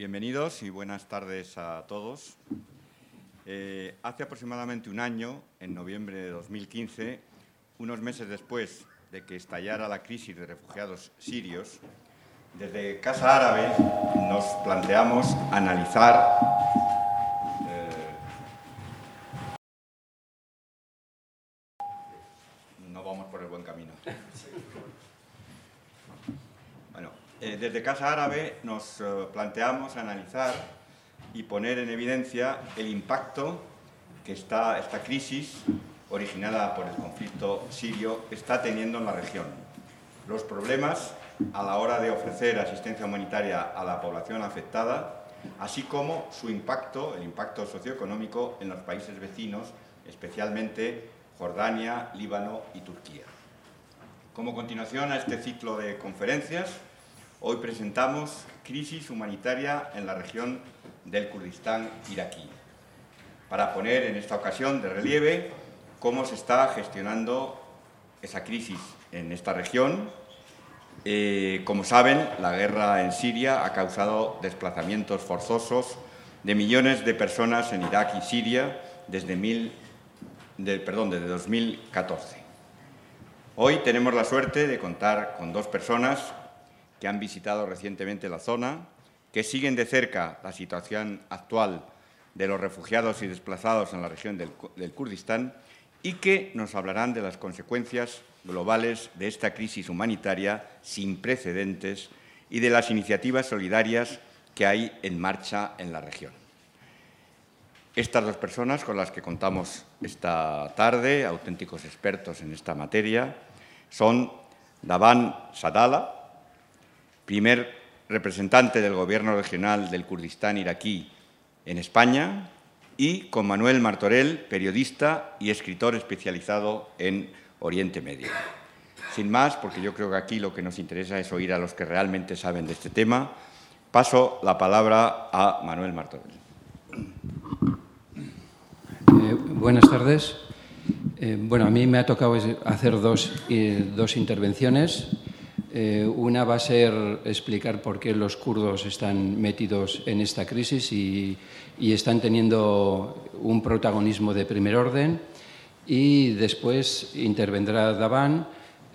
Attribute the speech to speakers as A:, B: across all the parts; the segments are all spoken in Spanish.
A: bienvenidos y buenas tardes a todos. Eh, hace aproximadamente un año, en noviembre de 2015, unos meses después de que estallara la crisis de refugiados sirios, desde Casa Árabe nos planteamos analizar eh, no vamos por el buen camino. Bueno, eh, desde Casa Árabe nos eh, planteamos analizar y poner en evidencia el impacto que esta crisis originada por el conflicto sirio está teniendo en la región. Los problemas a la hora de ofrecer asistencia humanitaria a la población afectada, así como su impacto, el impacto socioeconómico en los países vecinos, especialmente Jordania, Líbano y Turquía. Como continuación a este ciclo de conferencias, hoy presentamos Crisis humanitaria en la región del Kurdistán iraquí, para poner en esta ocasión de relieve cómo se está gestionando esa crisis en esta región eh, como saben, la guerra en Siria ha causado desplazamientos forzosos de millones de personas en Irak y Siria desde, perdón, desde 2014. Hoy tenemos la suerte de contar con dos personas que han visitado recientemente la zona, que siguen de cerca la situación actual de los refugiados y desplazados en la región del Kurdistán y que nos hablarán de las consecuencias globales de esta crisis humanitaria sin precedentes y de las iniciativas solidarias que hay en marcha en la región. Estas dos personas con las que contamos esta tarde, auténticos expertos en esta materia, son Davan Sadala, primer representante del Gobierno regional del Kurdistán iraquí en España, y con Manuel Martorell, periodista y escritor especializado en Oriente Medio. Sin más, porque yo creo que aquí lo que nos interesa es oír a los que realmente saben de este tema, paso la palabra a Manuel Martorell.
B: Eh, buenas tardes. Eh, bueno, a mí me ha tocado hacer dos, eh, dos intervenciones. Una va a ser explicar por qué los kurdos están metidos en esta crisis y, están teniendo un protagonismo de primer orden. Y después intervendrá Davan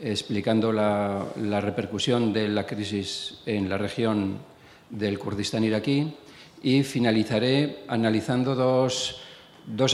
B: explicando la, repercusión de la crisis en la región del Kurdistán iraquí. Y finalizaré analizando dos,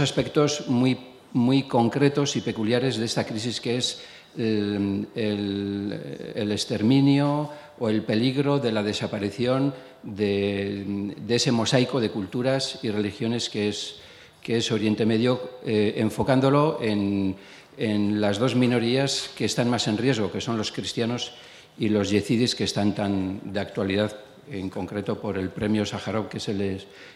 B: aspectos muy, muy, concretos y peculiares de esta crisis que es el, el, exterminio o el peligro de la desaparición de, ese mosaico de culturas y religiones que es que es Oriente Medio, eh, enfocándolo en, las dos minorías que están más en riesgo, que son los cristianos y los yezidis, que están tan de actualidad, en concreto por el premio Sájarov que se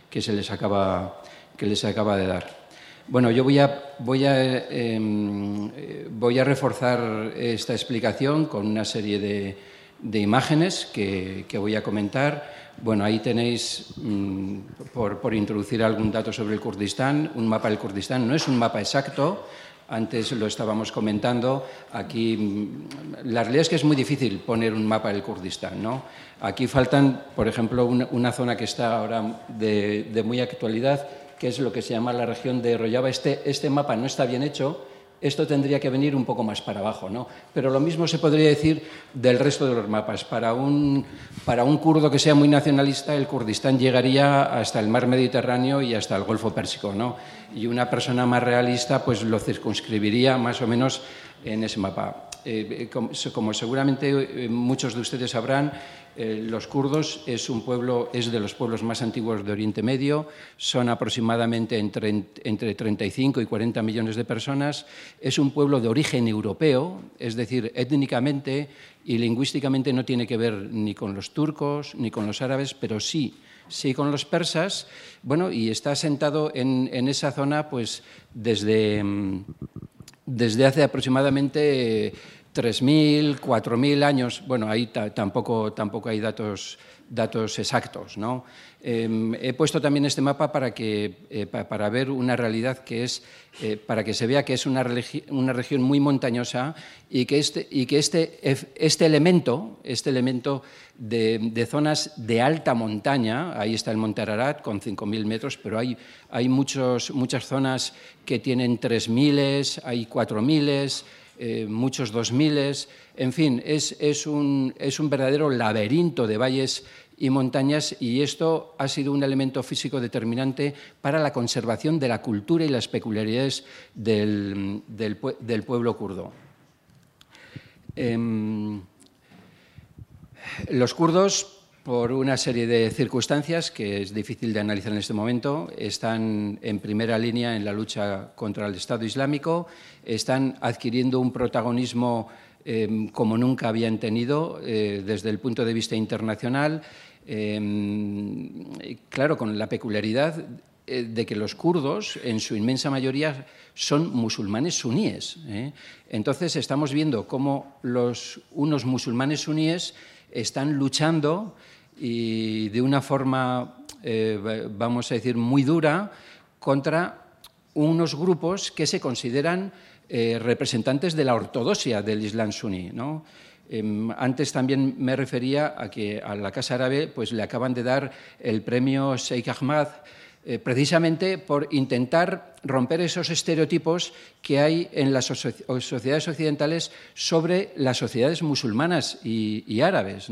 B: que se les, acaba, que les acaba de dar. Bueno, yo voy a, voy, a, em, voy a reforzar esta explicación con una serie de, imágenes que, voy a comentar bueno, ahí tenéis, mm, por, introducir algún dato sobre el Kurdistán, un mapa del Kurdistán. No es un mapa exacto, antes lo estábamos comentando. Aquí, mm, la realidad es que es muy difícil poner un mapa del Kurdistán. ¿no? Aquí faltan, por ejemplo, una, zona que está ahora de, muy actualidad, que es lo que se llama la región de Rojava. Este, este mapa no está bien hecho esto tendría que venir un poco más para abajo, ¿no? Pero lo mismo se podría decir del resto de los mapas. Para un, para un kurdo que sea muy nacionalista, el Kurdistán llegaría hasta el mar Mediterráneo y hasta el Golfo Pérsico, ¿no? Y una persona más realista pues lo circunscribiría más o menos en ese mapa. Eh, eh, como, seguramente eh, muchos de ustedes sabrán, los kurdos es un pueblo, es de los pueblos más antiguos de Oriente Medio, son aproximadamente entre, entre 35 y 40 millones de personas, es un pueblo de origen europeo, es decir, étnicamente y lingüísticamente no tiene que ver ni con los turcos ni con los árabes, pero sí sí con los persas, bueno, y está asentado en, en esa zona pues desde, mm, desde hace aproximadamente 3.000, 4.000 años. Bueno, ahí tampoco, tampoco hay datos, datos exactos. ¿no? Em, he puesto también este mapa para, que, eh, para ver una realidad que es, eh, para que se vea que es una, una región muy montañosa y que este, y que este, este elemento, este elemento de, zonas de alta montaña, ahí está el Monte Ararat con 5.000 metros, pero hay, hay muchos, muchas zonas que tienen 3.000, hay 4.000, eh, muchos 2.000, en fin, es, un verdadero laberinto de valles y montañas y esto ha sido un elemento físico determinante para la conservación de la cultura y las peculiaridades del, pueblo kurdo. Em, los kurdos, por una serie de circunstancias que es difícil de analizar en este momento, están en primera línea en la lucha contra el Estado Islámico, están adquiriendo un protagonismo em, como nunca habían tenido eh, desde el punto de vista internacional Em, claro, con la peculiaridad eh, de que los kurdos, en su inmensa mayoría, son musulmanes suníes. ¿eh? Entonces estamos viendo cómo los, unos musulmanes suníes están luchando y de una forma, eh, vamos a decir, muy dura contra unos grupos que se consideran representantes de la ortodoxia del Islam suní. ¿no? Em, antes también me refería a que a la Casa Árabe pues, le acaban de dar el premio Sheikh Ahmad eh, precisamente por intentar romper esos estereotipos que hay en las sociedades occidentales sobre las sociedades musulmanas y, árabes.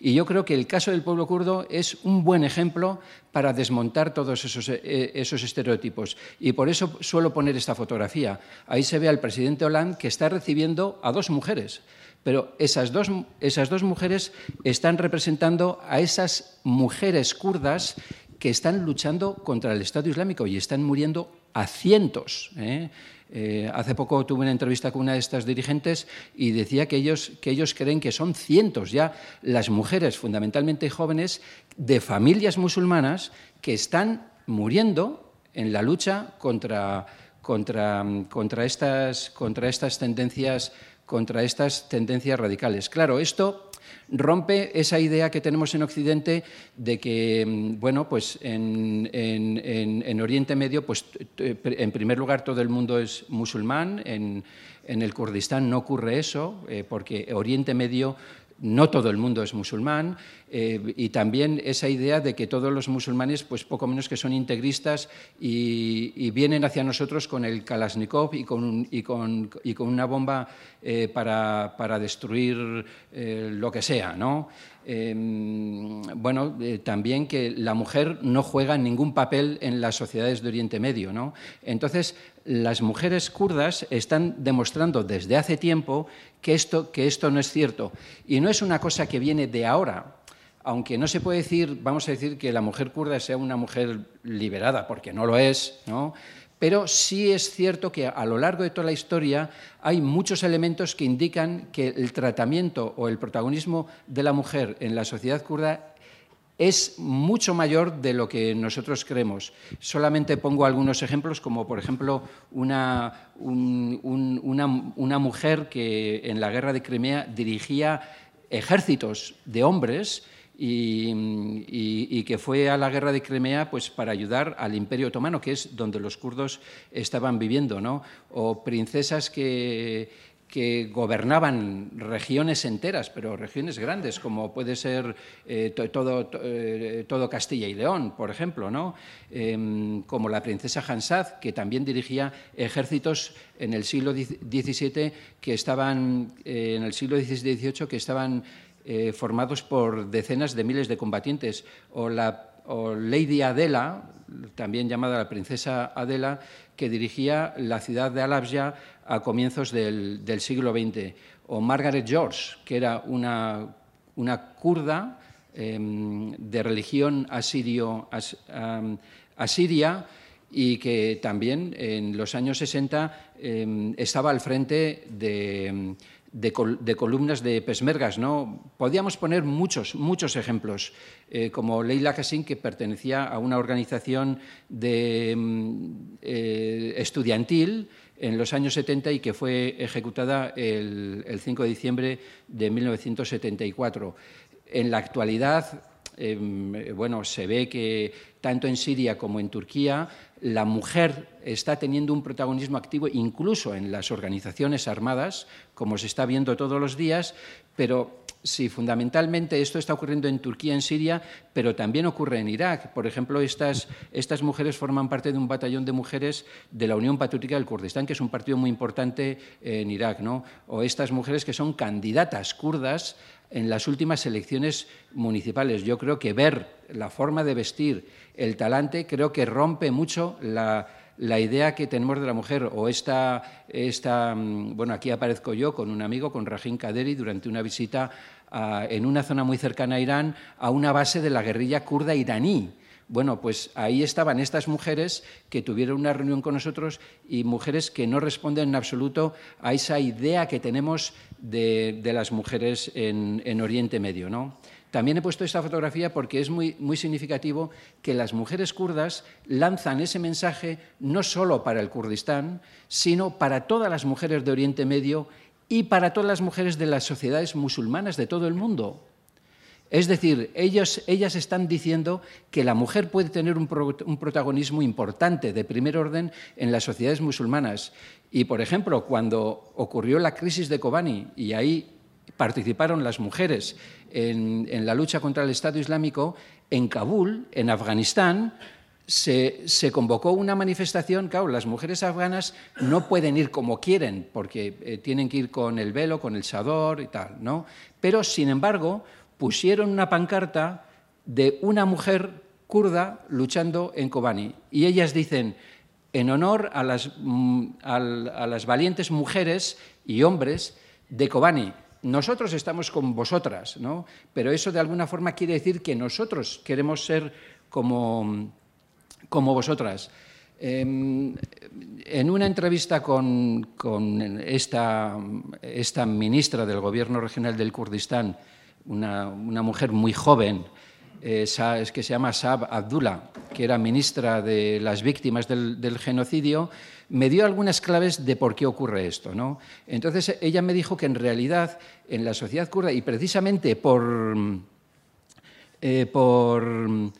B: Y yo creo que el caso del pueblo kurdo es un buen ejemplo para desmontar todos esos, eh, esos estereotipos. Y por eso suelo poner esta fotografía. Ahí se ve al presidente Hollande que está recibiendo a dos mujeres. Pero esas dos, esas dos mujeres están representando a esas mujeres kurdas que están luchando contra el Estado Islámico y están muriendo a cientos. ¿eh? Eh, hace poco tuve una entrevista con una de estas dirigentes y decía que ellos, que ellos creen que son cientos ya las mujeres, fundamentalmente jóvenes, de familias musulmanas que están muriendo en la lucha contra, contra, contra, estas, contra estas tendencias contra estas tendencias radicales. Claro, esto rompe esa idea que tenemos en Occidente de que, mm, bueno, pues en, Oriente Medio, pues en primer lugar todo el mundo es musulmán, en, el Kurdistán no ocurre eso, eh, porque Oriente Medio no todo el mundo es musulmán eh, y también esa idea de que todos los musulmanes, pues poco menos que son integristas y, vienen hacia nosotros con el Kalashnikov y con, y con, y con una bomba eh, para, destruir eh, lo que sea, ¿no? Em, bueno, también que la mujer no juega ningún papel en las sociedades de Oriente Medio, ¿no? Entonces, las mujeres kurdas están demostrando desde hace tiempo que esto, que esto no es cierto. Y no es una cosa que viene de ahora, aunque no se puede decir, vamos a decir, que la mujer kurda sea una mujer liberada, porque no lo es, ¿no? Pero sí es cierto que a lo largo de toda la historia hay muchos elementos que indican que el tratamiento o el protagonismo de la mujer en la sociedad kurda es mucho mayor de lo que nosotros creemos. Solamente pongo algunos ejemplos, como por ejemplo una, una mujer que en la guerra de Crimea dirigía ejércitos de hombres y, que fue a la guerra de Crimea pues, para ayudar al Imperio Otomano, que es donde los kurdos estaban viviendo, ¿no? o princesas que, que gobernaban regiones enteras, pero regiones grandes, como puede ser eh, todo, eh, todo, Castilla y León, por ejemplo, ¿no? Em, como la princesa Hansad, que también dirigía ejércitos en el siglo XVII que estaban, eh, en el siglo XVIII que estaban eh, formados por decenas de miles de combatientes, o la Lady Adela, también llamada la princesa Adela, que dirigía la ciudad de Alabja a comienzos del, siglo XX, o Margaret George, que era una, kurda em, de religión asirio, asiria y que también en los años 60 em, estaba al frente de de, columnas de pesmergas. ¿no? Podíamos poner muchos, muchos ejemplos, eh, como Leila Kassin, que pertenecía a una organización de, mm, eh, estudiantil en los años 70 y que fue ejecutada el, el 5 de diciembre de 1974. En la actualidad, em, bueno, se ve que tanto en Siria como en Turquía la mujer está teniendo un protagonismo activo incluso en las organizaciones armadas, como se está viendo todos los días, pero sí, fundamentalmente esto está ocurriendo en Turquía, en Siria, pero también ocurre en Irak. Por ejemplo, estas, estas mujeres forman parte de un batallón de mujeres de la Unión Patriótica del Kurdistán, que es un partido muy importante en Irak, ¿no? o estas mujeres que son candidatas kurdas en las últimas elecciones municipales. Yo creo que ver la forma de vestir, el talante, creo que rompe mucho la, idea que tenemos de la mujer. O esta, esta, mm, bueno, aquí aparezco yo con un amigo, con Rajin Kaderi, durante una visita en una zona muy cercana a Irán, a una base de la guerrilla kurda iraní bueno, pues ahí estaban estas mujeres que tuvieron una reunión con nosotros y mujeres que no responden en absoluto a esa idea que tenemos de, las mujeres en, Oriente Medio. ¿no? También he puesto esta fotografía porque es muy, muy significativo que las mujeres kurdas lanzan ese mensaje no solo para el Kurdistán, sino para todas las mujeres de Oriente Medio y para todas las mujeres de las sociedades musulmanas de todo el mundo. Es decir, ellas están diciendo que la mujer puede tener un, protagonismo importante de primer orden en las sociedades musulmanas. Y, por ejemplo, cuando ocurrió la crisis de Kobani, y ahí participaron las mujeres en, la lucha contra el Estado Islámico, en Kabul, en Afganistán, se, convocó una manifestación, claro, las mujeres afganas no pueden ir como quieren, porque eh, tienen que ir con el velo, con el sador y tal, ¿no? Pero, sin embargo, pusieron una pancarta de una mujer kurda luchando en Kobani. Y ellas dicen, en honor a las, mm, a las valientes mujeres y hombres de Kobani, nosotros estamos con vosotras, ¿no? Pero eso de alguna forma quiere decir que nosotros queremos ser como, como vosotras. Em, en una entrevista con, con esta, esta, ministra del Gobierno Regional del Kurdistán, una, mujer muy joven, eh, que se llama Saab Abdullah, que era ministra de las víctimas del, genocidio, me dio algunas claves de por qué ocurre esto. ¿no? Entonces ella me dijo que en realidad en la sociedad kurda, y precisamente por, eh, por,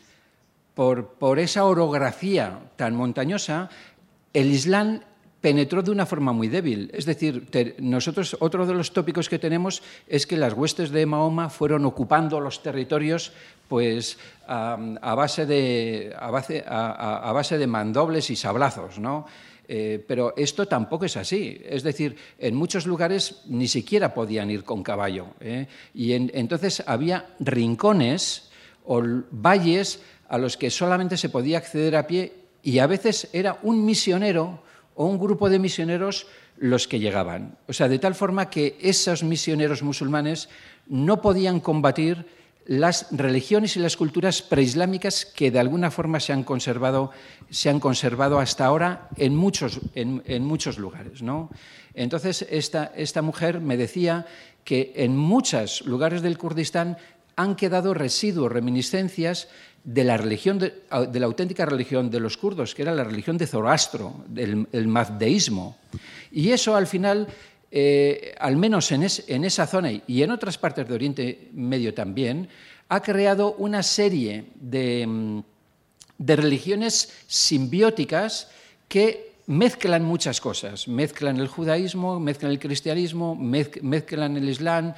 B: por esa orografía tan montañosa, el Islam penetró de una forma muy débil. Es decir, nosotros otro de los tópicos que tenemos es que las huestes de Mahoma fueron ocupando los territorios pues, a, base, de, a, base, de mandobles y sablazos, ¿no? Eh, pero esto tampoco es así. Es decir, en muchos lugares ni siquiera podían ir con caballo. ¿eh? Y entonces había rincones o valles a los que solamente se podía acceder a pie y a veces era un misionero o un grupo de misioneros los que llegaban. O sea, de tal forma que esos misioneros musulmanes no podían combatir las religiones y las culturas preislámicas que de alguna forma se han conservado, se han conservado hasta ahora en muchos, en, muchos lugares. ¿no? Entonces, esta, esta mujer me decía que en muchos lugares del Kurdistán han quedado residuos, reminiscencias de la religión, de, la auténtica religión de los kurdos, que era la religión de Zoroastro, del, el mazdeísmo. Y eso al final, eh, al menos en, esa zona y en otras partes de Oriente Medio también, ha creado una serie de, mm, religiones simbióticas que mezclan muchas cosas. Mezclan el judaísmo, mezclan el cristianismo, mezclan el islam,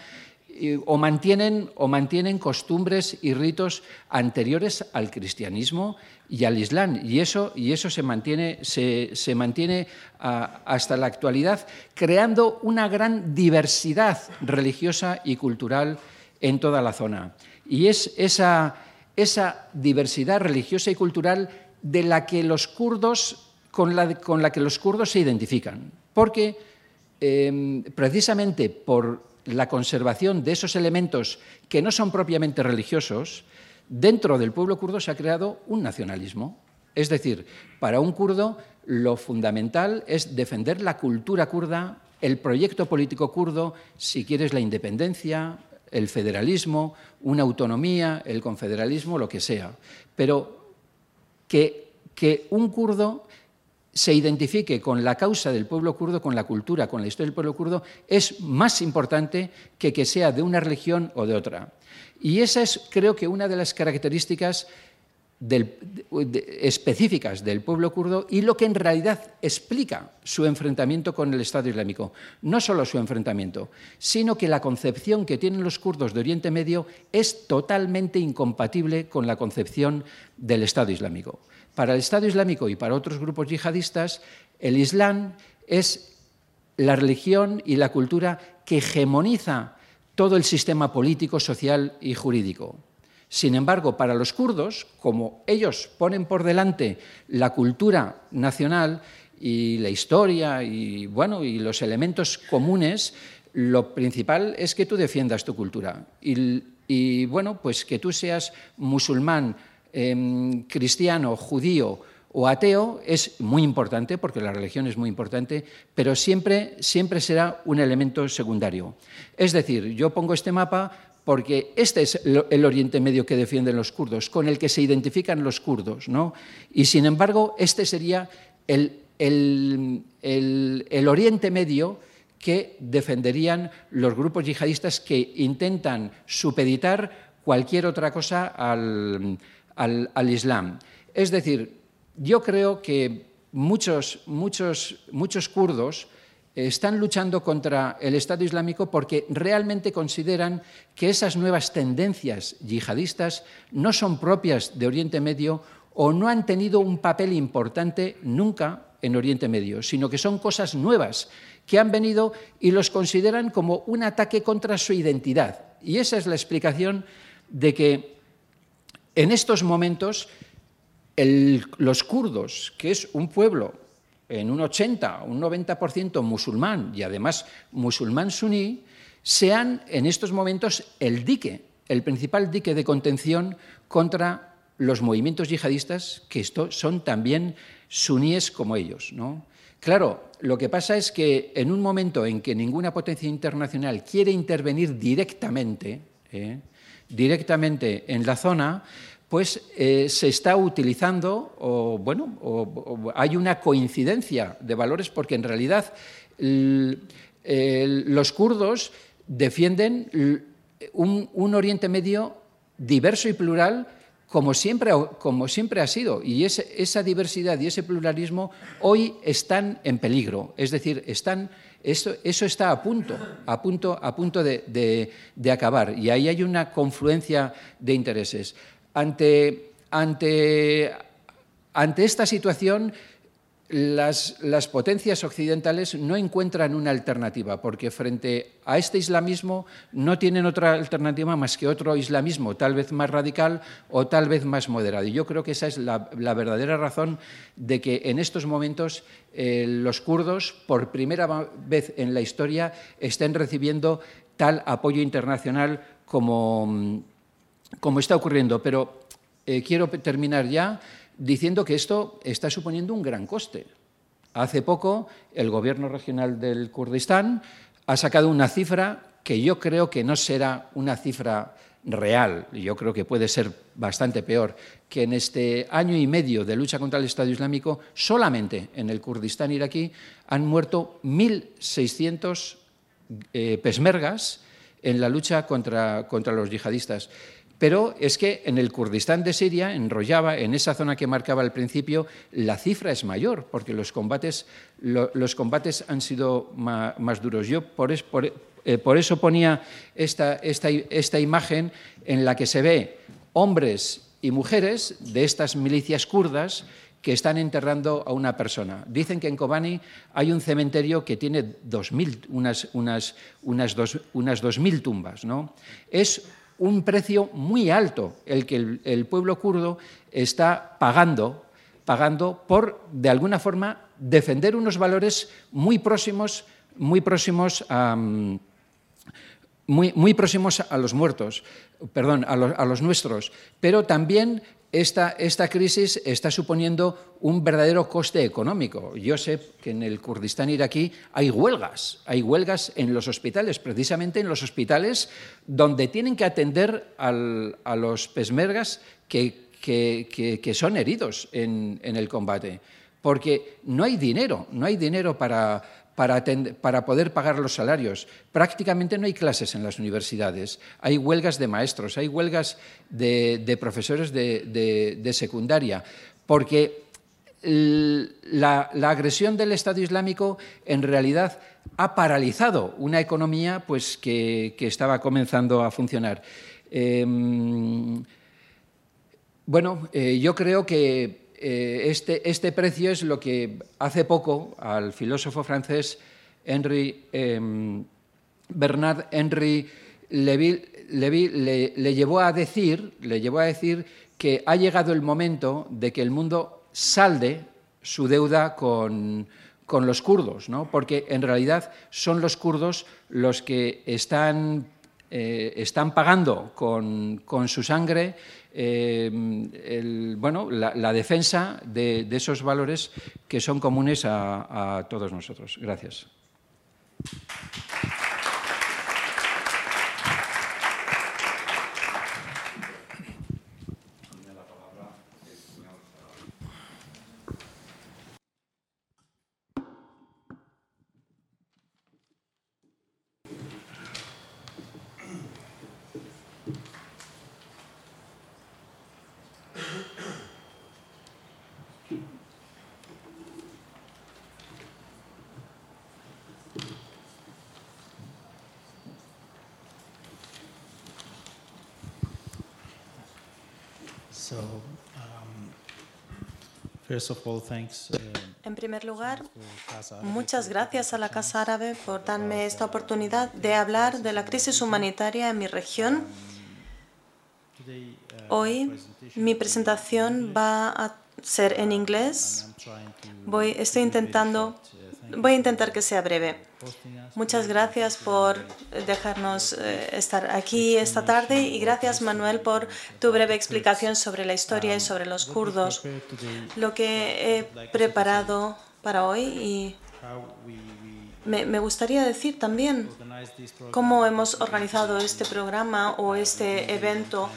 B: o o mantienen costumbres y ritos anteriores al cristianismo y al islam. Y eso, y eso se mantiene, se, mantiene hasta la actualidad, creando una gran diversidad religiosa y cultural en toda la zona. Y es esa, esa diversidad religiosa y cultural de la que los kurdos, con la, con la que los kurdos se identifican. Porque em, precisamente por la conservación de esos elementos que no son propiamente religiosos, dentro del pueblo kurdo se ha creado un nacionalismo. Es decir, para un kurdo lo fundamental es defender la cultura kurda el proyecto político kurdo, si quieres la independencia, el federalismo, una autonomía, el confederalismo, lo que sea. Pero que, que un kurdo se identifique con la causa del pueblo kurdo, con la cultura, con la historia del pueblo kurdo, es más importante que que sea de una religión o de otra. Y esa es, creo que, una de las características específicas del pueblo kurdo y lo que en realidad explica su enfrentamiento con el Estado Islámico. No solo su enfrentamiento, sino que la concepción que tienen los kurdos de Oriente Medio es totalmente incompatible con la concepción del Estado Islámico. Para el Estado Islámico y para otros grupos yihadistas, el Islam es la religión y la cultura que hegemoniza todo el sistema político, social y jurídico. Sin embargo, para los kurdos, como ellos ponen por delante la cultura nacional y la historia y, bueno, y los elementos comunes, lo principal es que tú defiendas tu cultura. Y, bueno, pues que tú seas musulmán, em, cristiano, judío o ateo es muy importante, porque la religión es muy importante, pero siempre, siempre será un elemento secundario. Es decir, yo pongo este mapa porque este es el Oriente Medio que defienden los kurdos, con el que se identifican los kurdos. ¿no? Y sin embargo, este sería el, Oriente Medio que defenderían los grupos yihadistas que intentan supeditar cualquier otra cosa al, al Islam. Es decir, yo creo que muchos, muchos, muchos kurdos están luchando contra el Estado Islámico porque realmente consideran que esas nuevas tendencias yihadistas no son propias de Oriente Medio o no han tenido un papel importante nunca en Oriente Medio, sino que son cosas nuevas que han venido y los consideran como un ataque contra su identidad. Y esa es la explicación de que en estos momentos los kurdos, que es un pueblo en un 80, un 90% musulmán y además musulmán suní, sean en estos momentos el dique, el principal dique de contención contra los movimientos yihadistas que son también suníes como ellos. ¿no? Claro, lo que pasa es que en un momento en que ninguna potencia internacional quiere intervenir directamente, ¿eh? directamente en la zona, pues eh, se está utilizando, o bueno, hay una coincidencia de valores, porque en realidad los kurdos defienden un, Oriente Medio diverso y plural como siempre, como siempre ha sido. Y esa diversidad y ese pluralismo hoy están en peligro. Es decir, están, eso, eso está a punto, a punto, a punto de acabar. Y ahí hay una confluencia de intereses. Ante, ante, ante esta situación, las, las, potencias occidentales no encuentran una alternativa, porque frente a este islamismo no tienen otra alternativa más que otro islamismo, tal vez más radical o tal vez más moderado. Y yo creo que esa es la, verdadera razón de que en estos momentos eh, los kurdos, por primera vez en la historia, estén recibiendo tal apoyo internacional como como está ocurriendo. Pero eh, quiero terminar ya diciendo que esto está suponiendo un gran coste. Hace poco el Gobierno regional del Kurdistán ha sacado una cifra que yo creo que no será una cifra real, yo creo que puede ser bastante peor, que en este año y medio de lucha contra el Estado Islámico, solamente en el Kurdistán iraquí han muerto 1.600 eh, pesmergas en la lucha contra, contra los yihadistas. Pero es que en el Kurdistán de Siria, en Rojava, en esa zona que marcaba al principio, la cifra es mayor, porque los combates, los combates han sido más, duros. Yo eh, por, eso ponía esta, esta, imagen en la que se ve hombres y mujeres de estas milicias kurdas que están enterrando a una persona. Dicen que en Kobani hay un cementerio que tiene 2000, unas, unas, unas, dos, unas 2.000 tumbas. ¿no? Es un precio muy alto el que el, pueblo kurdo está pagando, pagando por, de alguna forma, defender unos valores muy próximos, muy próximos a, muy, próximos a los muertos, perdón, a los, nuestros, pero también esta, esta crisis está suponiendo un verdadero coste económico. Yo sé que en el Kurdistán iraquí hay huelgas, hay huelgas en los hospitales, precisamente en los hospitales donde tienen que atender a los pesmergas que, son heridos en el combate, porque no hay dinero, no hay dinero para, para, poder pagar los salarios. Prácticamente no hay clases en las universidades. Hay huelgas de maestros, hay huelgas de, profesores de, secundaria, porque la, agresión del Estado Islámico en realidad ha paralizado una economía pues, que, estaba comenzando a funcionar. Em, bueno, eh, yo creo que eh, este, este, precio es lo que hace poco al filósofo francés Henry, em, Bernard Henry Levy, le, llevó a decir, le llevó a decir que ha llegado el momento de que el mundo salde su deuda con, los kurdos, ¿no? porque en realidad son los kurdos los que están, eh, están pagando con, con su sangre eh, bueno, la, defensa de, esos valores que son comunes a, a todos nosotros. Gracias.
C: En primer lugar, muchas gracias a la Casa Árabe por darme esta oportunidad de hablar de la crisis humanitaria en mi región. Hoy mi presentación va a ser en inglés. Voy, estoy intentando, voy a intentar que sea breve. Muchas gracias por dejarnos eh, estar aquí esta tarde y gracias Manuel por tu breve explicación sobre la historia y sobre los kurdos. Lo que he preparado para hoy y me, gustaría decir también cómo hemos organizado este programa o este evento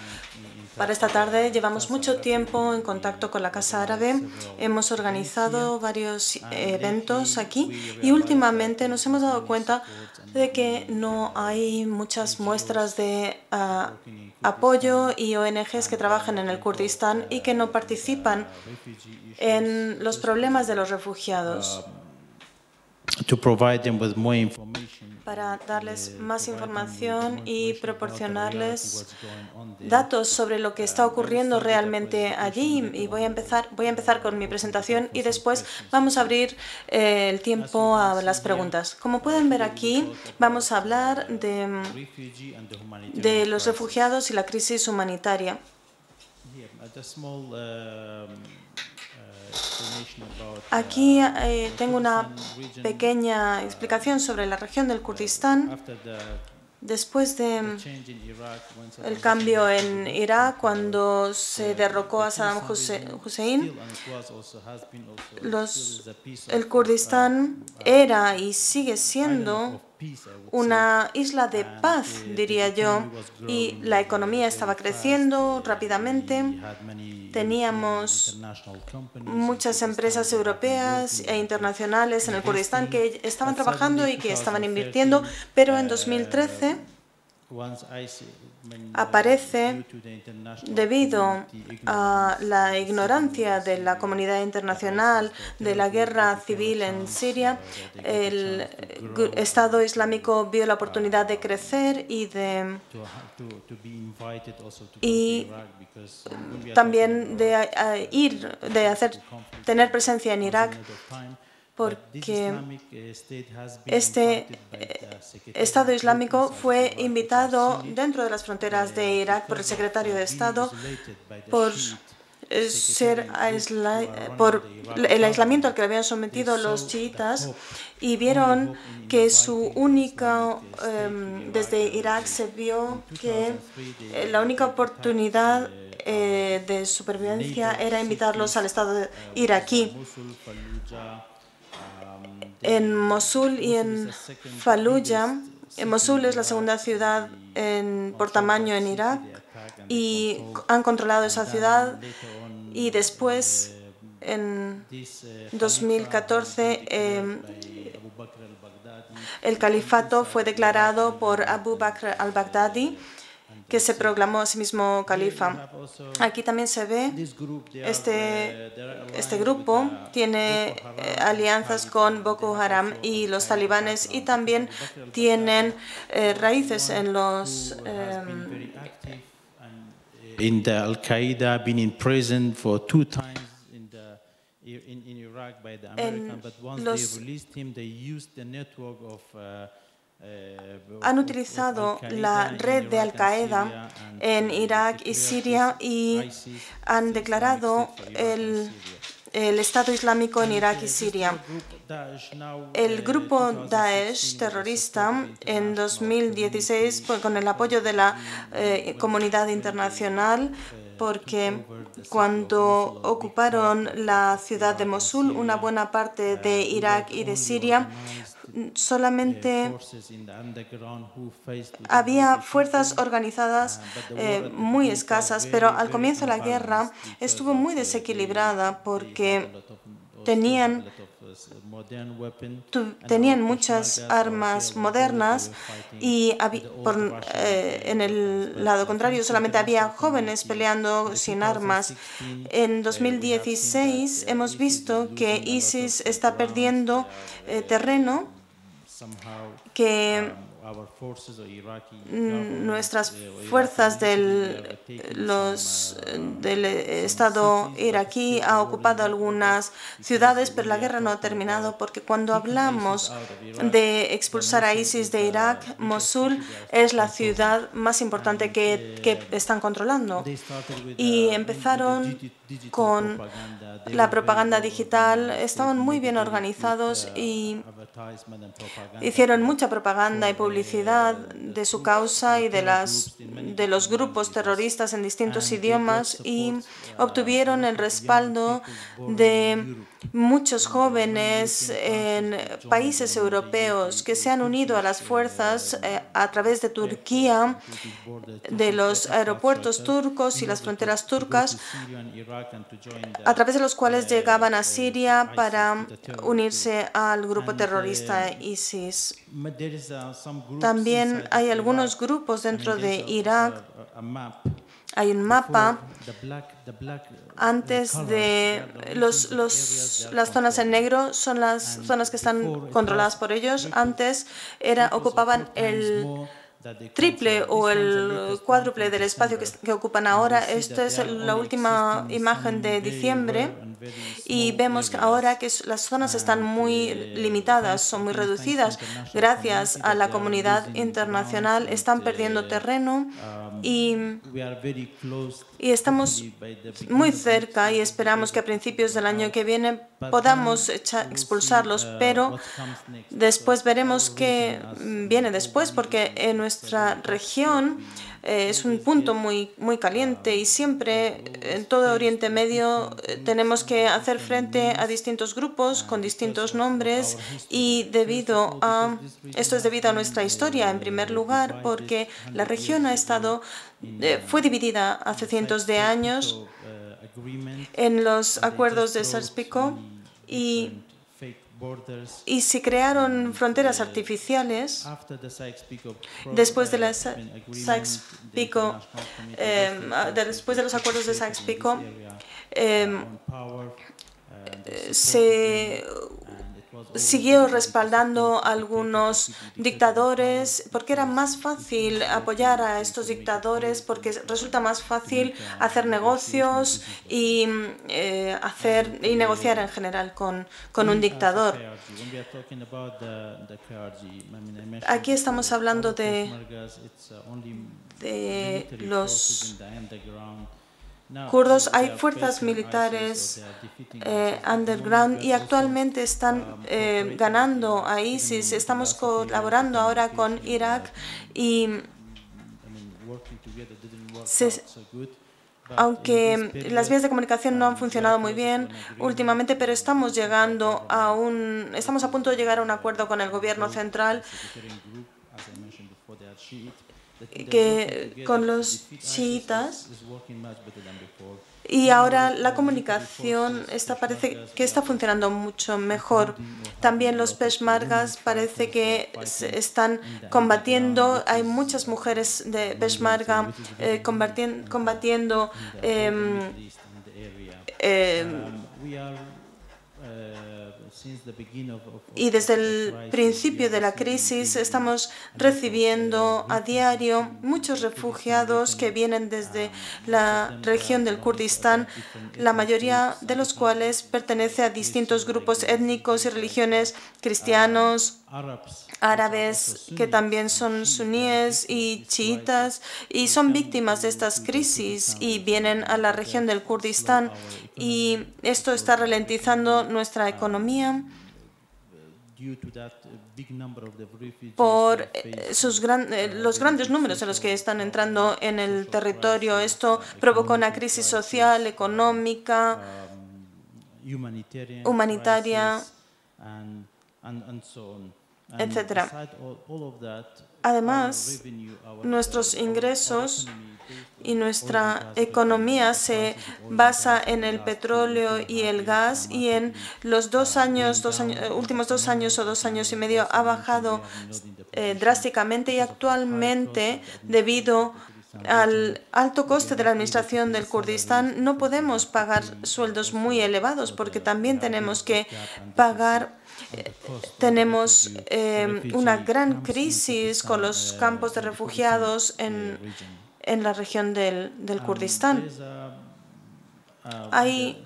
C: para esta tarde llevamos mucho tiempo en contacto con la Casa Árabe, hemos organizado varios eventos aquí y últimamente nos hemos dado cuenta de que no hay muchas muestras de ah, apoyo y ONGs que trabajan en el Kurdistán y que no participan en los problemas de los refugiados para darles más información y proporcionarles datos sobre lo que está ocurriendo realmente allí. Y voy a empezar, voy a empezar con mi presentación y después vamos a abrir eh, el tiempo a las preguntas. Como pueden ver aquí, vamos a hablar de, de los refugiados y la crisis humanitaria. Aquí eh, tengo una pequeña explicación sobre la región del Kurdistán. Después del el cambio en Irak, cuando se derrocó a Saddam Hussein, el Kurdistán era y sigue siendo una isla de paz, diría yo, y la economía estaba creciendo rápidamente. Teníamos muchas empresas europeas e internacionales en el Kurdistán que estaban trabajando y que estaban invirtiendo, pero en 2013 aparece debido a la ignorancia de la comunidad internacional de la guerra civil en Siria. El Estado Islámico vio la oportunidad de crecer y de y también de ir de hacer tener presencia en Irak porque este eh, Estado Islámico fue invitado dentro de las fronteras de Irak por el secretario de Estado por eh, ser por el aislamiento al que habían sometido los chiitas y vieron que su única, em, desde Irak se vio que eh, la única oportunidad eh, de supervivencia era invitarlos al Estado iraquí. En Mosul y en Fallujah, en Mosul es la segunda ciudad por tamaño en Irak y han controlado esa ciudad. Y después en 2014 em, el califato fue declarado por Abu Bakr al-Baghdadi que se proclamó a sí mismo califa. Aquí también se ve este, este grupo tiene eh, alianzas con Boko Haram y los talibanes y también tienen eh, raíces en los em,
D: in the Al Qaeda, been in prison for two times in the in, in Iraq by the American, but once they released him, they used the network of uh,
C: han utilizado la red de Al-Qaeda en Irak y Siria y han declarado el, el, Estado Islámico en Irak y Siria. El grupo Daesh terrorista en 2016, con el apoyo de la eh, comunidad internacional, porque cuando ocuparon la ciudad de Mosul, una buena parte de Irak y de Siria solamente había fuerzas organizadas eh, muy escasas, pero al comienzo de la guerra estuvo muy desequilibrada porque tenían tenían muchas armas modernas y eh, en el lado contrario solamente había jóvenes peleando sin armas. En 2016 hemos visto que ISIS está perdiendo eh, terreno que mm, nuestras fuerzas del, los, del Estado iraquí ha ocupado algunas ciudades, pero la guerra no ha terminado porque cuando hablamos de expulsar a ISIS de Irak, Mosul es la ciudad más importante que, que están controlando. Y empezaron con la propaganda digital, estaban muy bien organizados y hicieron mucha propaganda y publicidad de su causa y de, las, de los grupos terroristas en distintos idiomas y obtuvieron el respaldo de muchos jóvenes en países europeos que se han unido a las fuerzas eh, a través de Turquía, de los aeropuertos turcos y las fronteras turcas, a través de los cuales llegaban a Siria para unirse al grupo terrorista ISIS. También hay algunos grupos dentro de Irak. Hay un mapa antes de los, los, las zonas en negro son las zonas que están controladas por ellos. Antes era, ocupaban el triple o el cuádruple del espacio que, ocupan ahora. Esta es la última imagen de diciembre y vemos ahora que las zonas están muy limitadas, son muy reducidas. Gracias a la comunidad internacional están perdiendo terreno y, y estamos muy cerca y esperamos que a principios del año que viene podamos expulsarlos, pero después veremos qué viene después, porque en nuestra región eh, es un punto muy, muy caliente y siempre en todo Oriente Medio eh, tenemos que hacer frente a distintos grupos con distintos nombres y debido a esto es debido a nuestra historia en primer lugar porque la región ha estado eh, fue dividida hace cientos de años en los acuerdos de Sykes-Picot y y se crearon fronteras artificiales después de la Sykes-Picot, em, después de los acuerdos de Sykes-Picot, em, se siguió respaldando a algunos dictadores porque era más fácil apoyar a estos dictadores porque resulta más fácil hacer negocios y eh, hacer y negociar en general con, con un dictador. Aquí estamos hablando de, de los kurdos hay fuerzas militares eh, underground y actualmente están eh, ganando a ISIS. Estamos colaborando ahora con Irak y aunque las vías de comunicación no han funcionado muy bien últimamente, pero estamos llegando a un, estamos a punto de llegar a un acuerdo con el gobierno central que con los chiitas y ahora la comunicación está, parece que está funcionando mucho mejor. También los peshmergas parece que se están combatiendo. Hay muchas mujeres de peshmerga eh, combatiendo. Em, em, y desde el principio de la crisis estamos recibiendo a diario muchos refugiados que vienen desde la región del Kurdistán, la mayoría de los cuales pertenece a distintos grupos étnicos y religiones cristianos, árabes que también son suníes y chiitas y son víctimas de estas crisis y vienen a la región del Kurdistán y esto está ralentizando nuestra economía por eh, sus eh, los grandes números a los que están entrando en el territorio. Esto provocó una crisis social, económica, humanitaria etc. Además, nuestros ingresos y nuestra economía se basa en el petróleo y el gas y en los dos años, dos años, últimos dos años o dos años y medio ha bajado eh, drásticamente y actualmente debido al alto coste de la administración del Kurdistán no podemos pagar sueldos muy elevados porque también tenemos que pagar tenemos eh, una gran crisis con los campos de refugiados en, en la región del, del Kurdistán. Hay,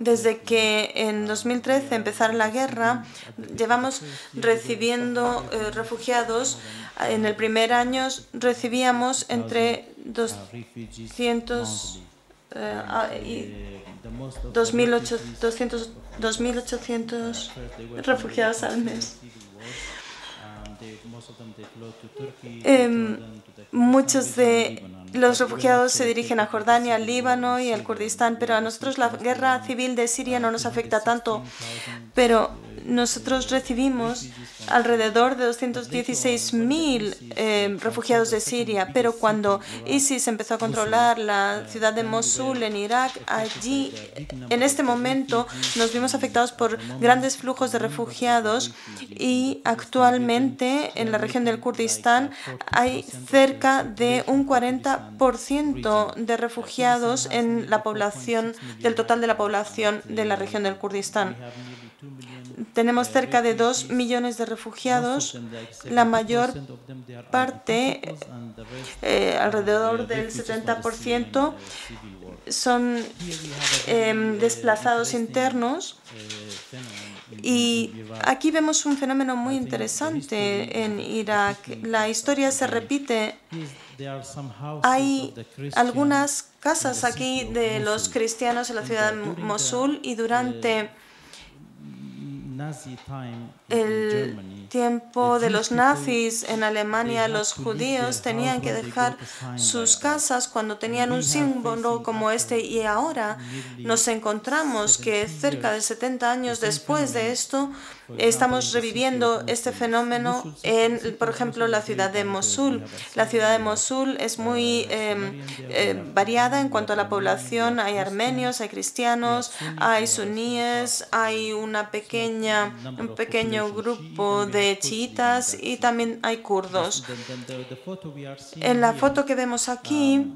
C: desde que en 2013 empezara la guerra, llevamos recibiendo eh, refugiados. En el primer año recibíamos entre 200 eh, 2.800 refugiados al mes. Em, muchos de los refugiados se dirigen a Jordania, al Líbano y al Kurdistán, pero a nosotros la guerra civil de Siria no nos afecta tanto. Pero nosotros recibimos alrededor de 216.000 eh, refugiados de Siria, pero cuando ISIS empezó a controlar la ciudad de Mosul en Irak, allí en este momento nos vimos afectados por grandes flujos de refugiados y actualmente en la región del Kurdistán hay cerca de un 40% de refugiados en la población del total de la población de la región del Kurdistán. Tenemos cerca de 2 millones de refugiados. La mayor parte, eh, alrededor del 70%, son em, desplazados internos. Y aquí vemos un fenómeno muy interesante en Irak. La historia se repite. Hay algunas casas aquí de los cristianos en la ciudad de Mosul y durante el tiempo de los nazis en Alemania, los judíos tenían que dejar sus casas cuando tenían un símbolo como este y ahora nos encontramos que cerca de 70 años después de esto, Estamos reviviendo este fenómeno en, por ejemplo, la ciudad de Mosul. La ciudad de Mosul es muy em, eh, variada en cuanto a la población. Hay armenios, hay cristianos, hay suníes, hay una pequeña, un pequeño grupo de chiitas y también hay kurdos. En la foto que vemos aquí,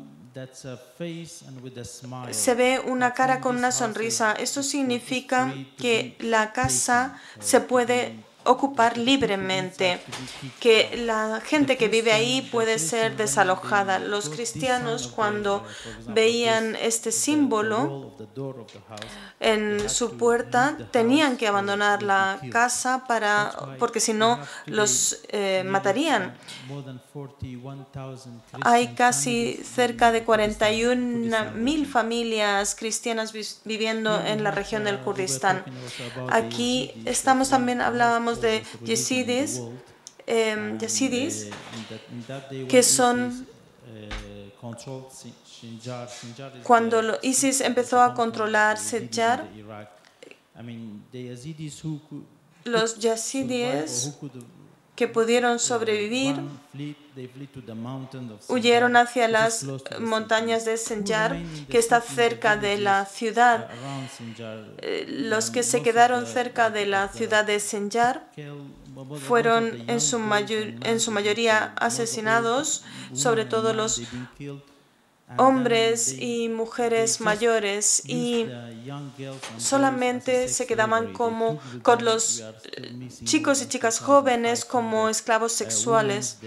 C: se ve una cara con una sonrisa. Esto significa que la casa se puede ocupar libremente, que la gente que vive ahí puede ser desalojada. Los cristianos cuando veían este símbolo en su puerta tenían que abandonar la casa para porque si no los eh, matarían. Hay casi cerca de 41.000 familias cristianas viviendo en la región del Kurdistán. Aquí estamos también hablábamos de yazidis, eh, que son Cuando ISIS empezó a controlar Sinjar, los yazidíes que pudieron sobrevivir huyeron hacia las montañas de Sinjar, que está cerca de la ciudad. Eh, los que se quedaron cerca de la ciudad de Sinjar fueron en su, en su mayoría asesinados, sobre todo los hombres y mujeres mayores y solamente se quedaban como con los eh, chicos y chicas jóvenes como esclavos sexuales.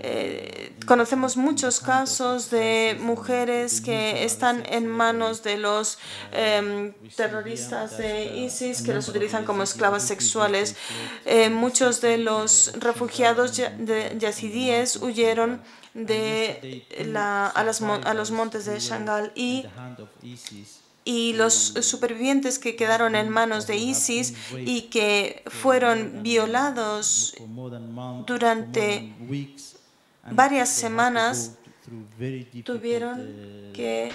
C: Eh, conocemos muchos casos de mujeres que están en manos de los em, terroristas de ISIS que los utilizan como esclavas sexuales. Eh, muchos de los refugiados yazidíes huyeron de la, a, las, a, los montes de Shangal y, y los supervivientes que quedaron en manos de ISIS y que fueron violados durante varias semanas tuvieron que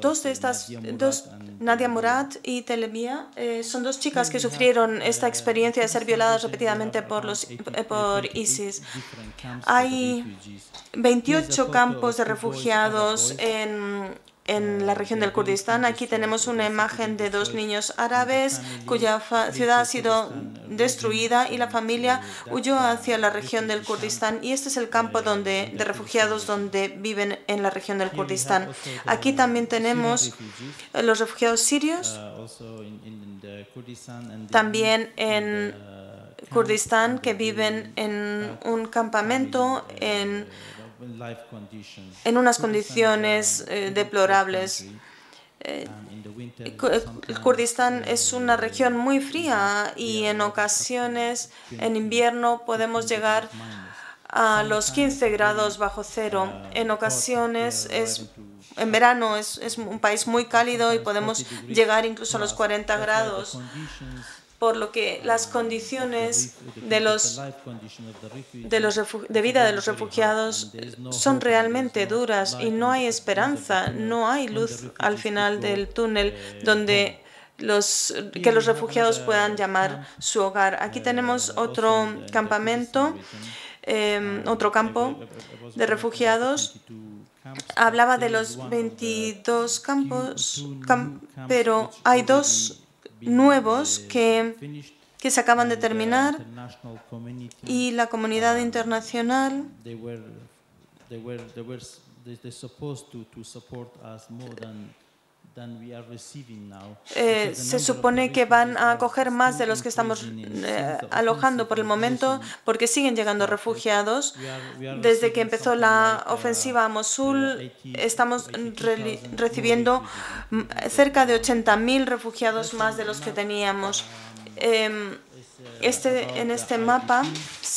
C: dos de estas, dos, Nadia Murad y Telebia, eh, son dos chicas que sufrieron esta experiencia de ser violadas repetidamente por, los, eh, por ISIS. Hay 28 campos de refugiados en en la región del Kurdistán. Aquí tenemos una imagen de dos niños árabes cuya ciudad ha sido destruida y la familia huyó hacia la región del Kurdistán y este es el campo donde, de refugiados donde viven en la región del Kurdistán. Aquí también tenemos los refugiados sirios, también en Kurdistán que viven en un campamento en en unas condiciones eh, deplorables. Eh, el Kurdistán es una región muy fría y en ocasiones en invierno podemos llegar a los 15 grados bajo cero. En ocasiones es en verano es, es un país muy cálido y podemos llegar incluso a los 40 grados por lo que las condiciones de, los, de, los de vida de los refugiados son realmente duras y no hay esperanza, no hay luz al final del túnel donde los, que los refugiados puedan llamar su hogar. Aquí tenemos otro campamento, em, otro campo de refugiados. Hablaba de los 22 campos, pero hay dos nuevos que, que se acaban de terminar y la comunidad internacional eh, se supone que van a acoger más de los que estamos eh, alojando por el momento porque siguen llegando refugiados. Desde que empezó la ofensiva a Mosul estamos recibiendo cerca de 80.000 refugiados más de los que teníamos. Em, este, en este mapa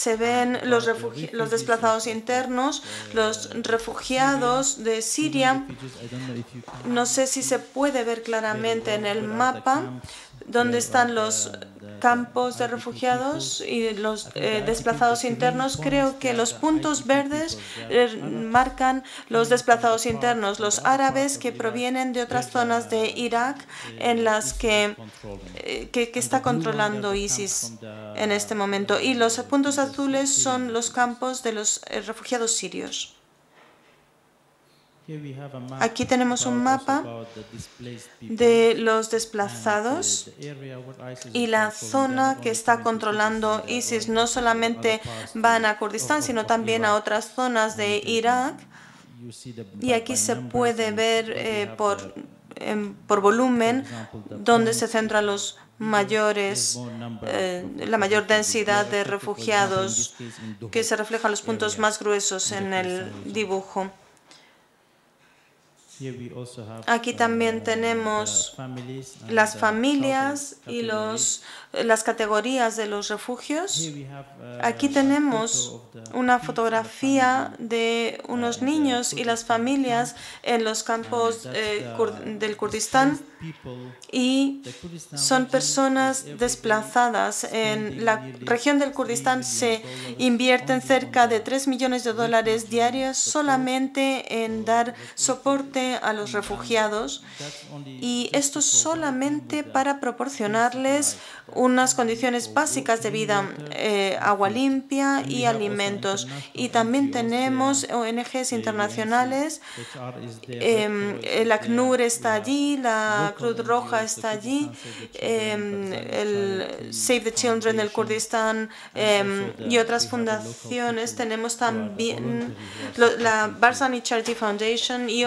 C: se ven los, los desplazados internos, los refugiados de Siria. No sé si se puede ver claramente en el mapa dónde están los campos de refugiados y los eh, desplazados internos, creo que los puntos verdes eh, marcan los desplazados internos, los árabes que provienen de otras zonas de Irak en las que, eh, que, que está controlando ISIS en este momento. Y los puntos azules son los campos de los refugiados sirios. Aquí tenemos un mapa de los desplazados y la zona que está controlando ISIS. No solamente van a Kurdistán, sino también a otras zonas de Irak. Y aquí se puede ver eh, por, por volumen dónde se centran los mayores, eh, la mayor densidad de refugiados que se reflejan los puntos más gruesos en el dibujo. Aquí también tenemos las familias y los, las categorías de los refugios. Aquí tenemos una fotografía de unos niños y las familias en los campos eh, del Kurdistán y son personas desplazadas. En la región del Kurdistán se invierten cerca de 3 millones de dólares diarios solamente en dar soporte a los refugiados y esto solamente para proporcionarles unas condiciones básicas de vida, eh, agua limpia y alimentos. Y también tenemos ONGs internacionales, em, el ACNUR está allí, la Cruz Roja está allí, em, el Save the Children del Kurdistán em, y otras fundaciones. Tenemos también la Barzani Charity Foundation y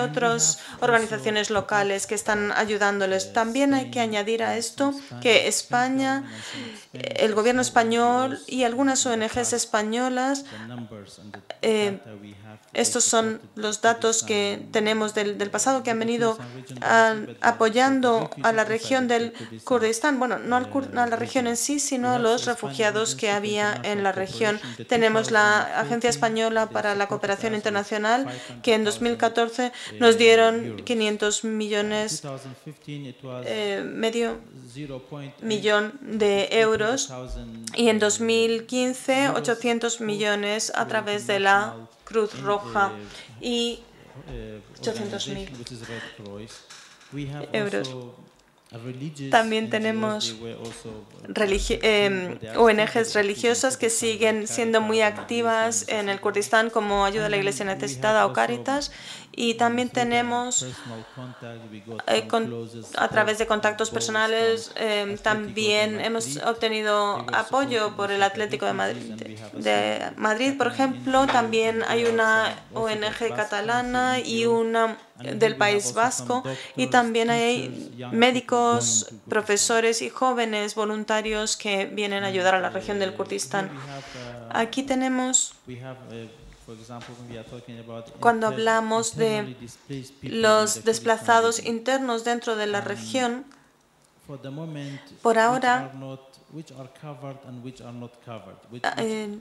C: organizaciones locales que están ayudándoles. También hay que añadir a esto que España el gobierno español y algunas ONGs españolas. Eh, estos son los datos que tenemos del, pasado que han venido apoyando a la región del Kurdistán. Bueno, no a la región en sí, sino a los refugiados que había en la región. Tenemos la Agencia Española para la Cooperación Internacional que en 2014 nos dieron 500 millones, eh, medio millón de euros y en 2015 800 millones a través de la Cruz Roja y 800 mil euros. También tenemos ONGs religiosas que siguen siendo muy activas en el Kurdistán como Ayuda a la Iglesia Necesitada o Caritas y también tenemos eh, a través de contactos personales eh, también hemos obtenido apoyo por el Atlético de Madrid, de Madrid por ejemplo también hay una ONG catalana y una del País Vasco y también hay médicos, profesores y jóvenes voluntarios que vienen a ayudar a la región del Kurdistán. Aquí tenemos cuando hablamos de los desplazados internos dentro de la región, por ahora eh,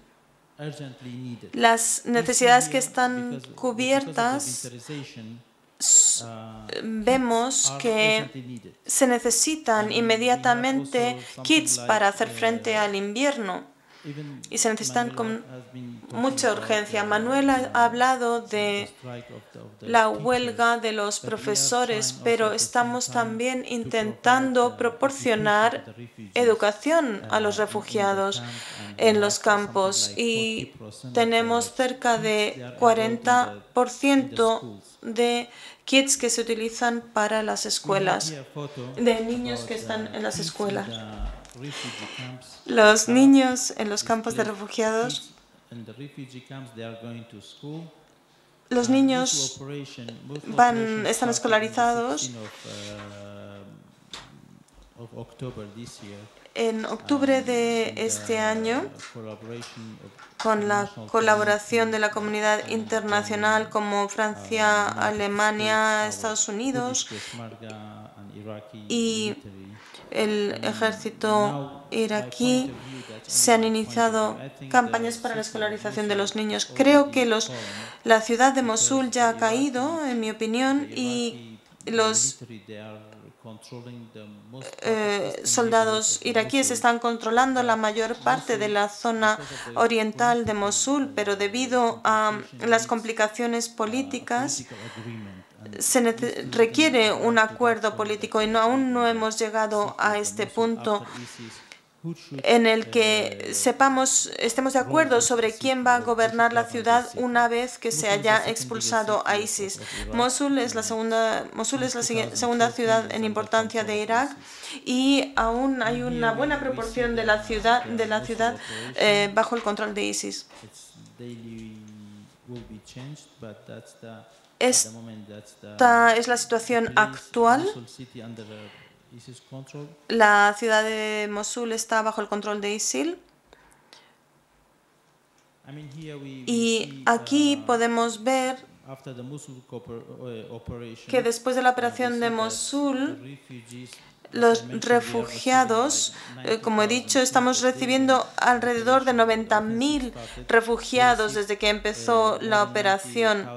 C: las necesidades que están cubiertas vemos que se necesitan inmediatamente kits para hacer frente al invierno y se necesitan con mucha urgencia. Manuel ha hablado de la huelga de los profesores, pero estamos también intentando proporcionar educación a los refugiados en los campos y tenemos cerca de 40% de kits que se utilizan para las escuelas, de niños que están en las escuelas. Los niños en los campos de refugiados los niños van, están escolarizados en octubre de este año, con la colaboración de la comunidad internacional como Francia, Alemania, Estados Unidos y el ejército iraquí se han iniciado campañas para la escolarización de los niños. Creo que los, la ciudad de Mosul ya ha caído, en mi opinión, y los eh, soldados iraquíes están controlando la mayor parte de la zona oriental de Mosul, pero debido a las complicaciones políticas se requiere un acuerdo político y no, aún no hemos llegado a este punto en el que sepamos, estemos de acuerdo sobre quién va a gobernar la ciudad una vez que se haya expulsado a ISIS. Mosul es la segunda, Mosul es la segunda ciudad en importancia de Irak y aún hay una buena proporción de la ciudad, de la ciudad eh, bajo el control de ISIS. Esta es la situación actual. La ciudad de Mosul está bajo el control de ISIL. Y aquí podemos ver que después de la operación de Mosul los refugiados, eh, como he dicho, estamos recibiendo alrededor de 90.000 refugiados desde que empezó la operación,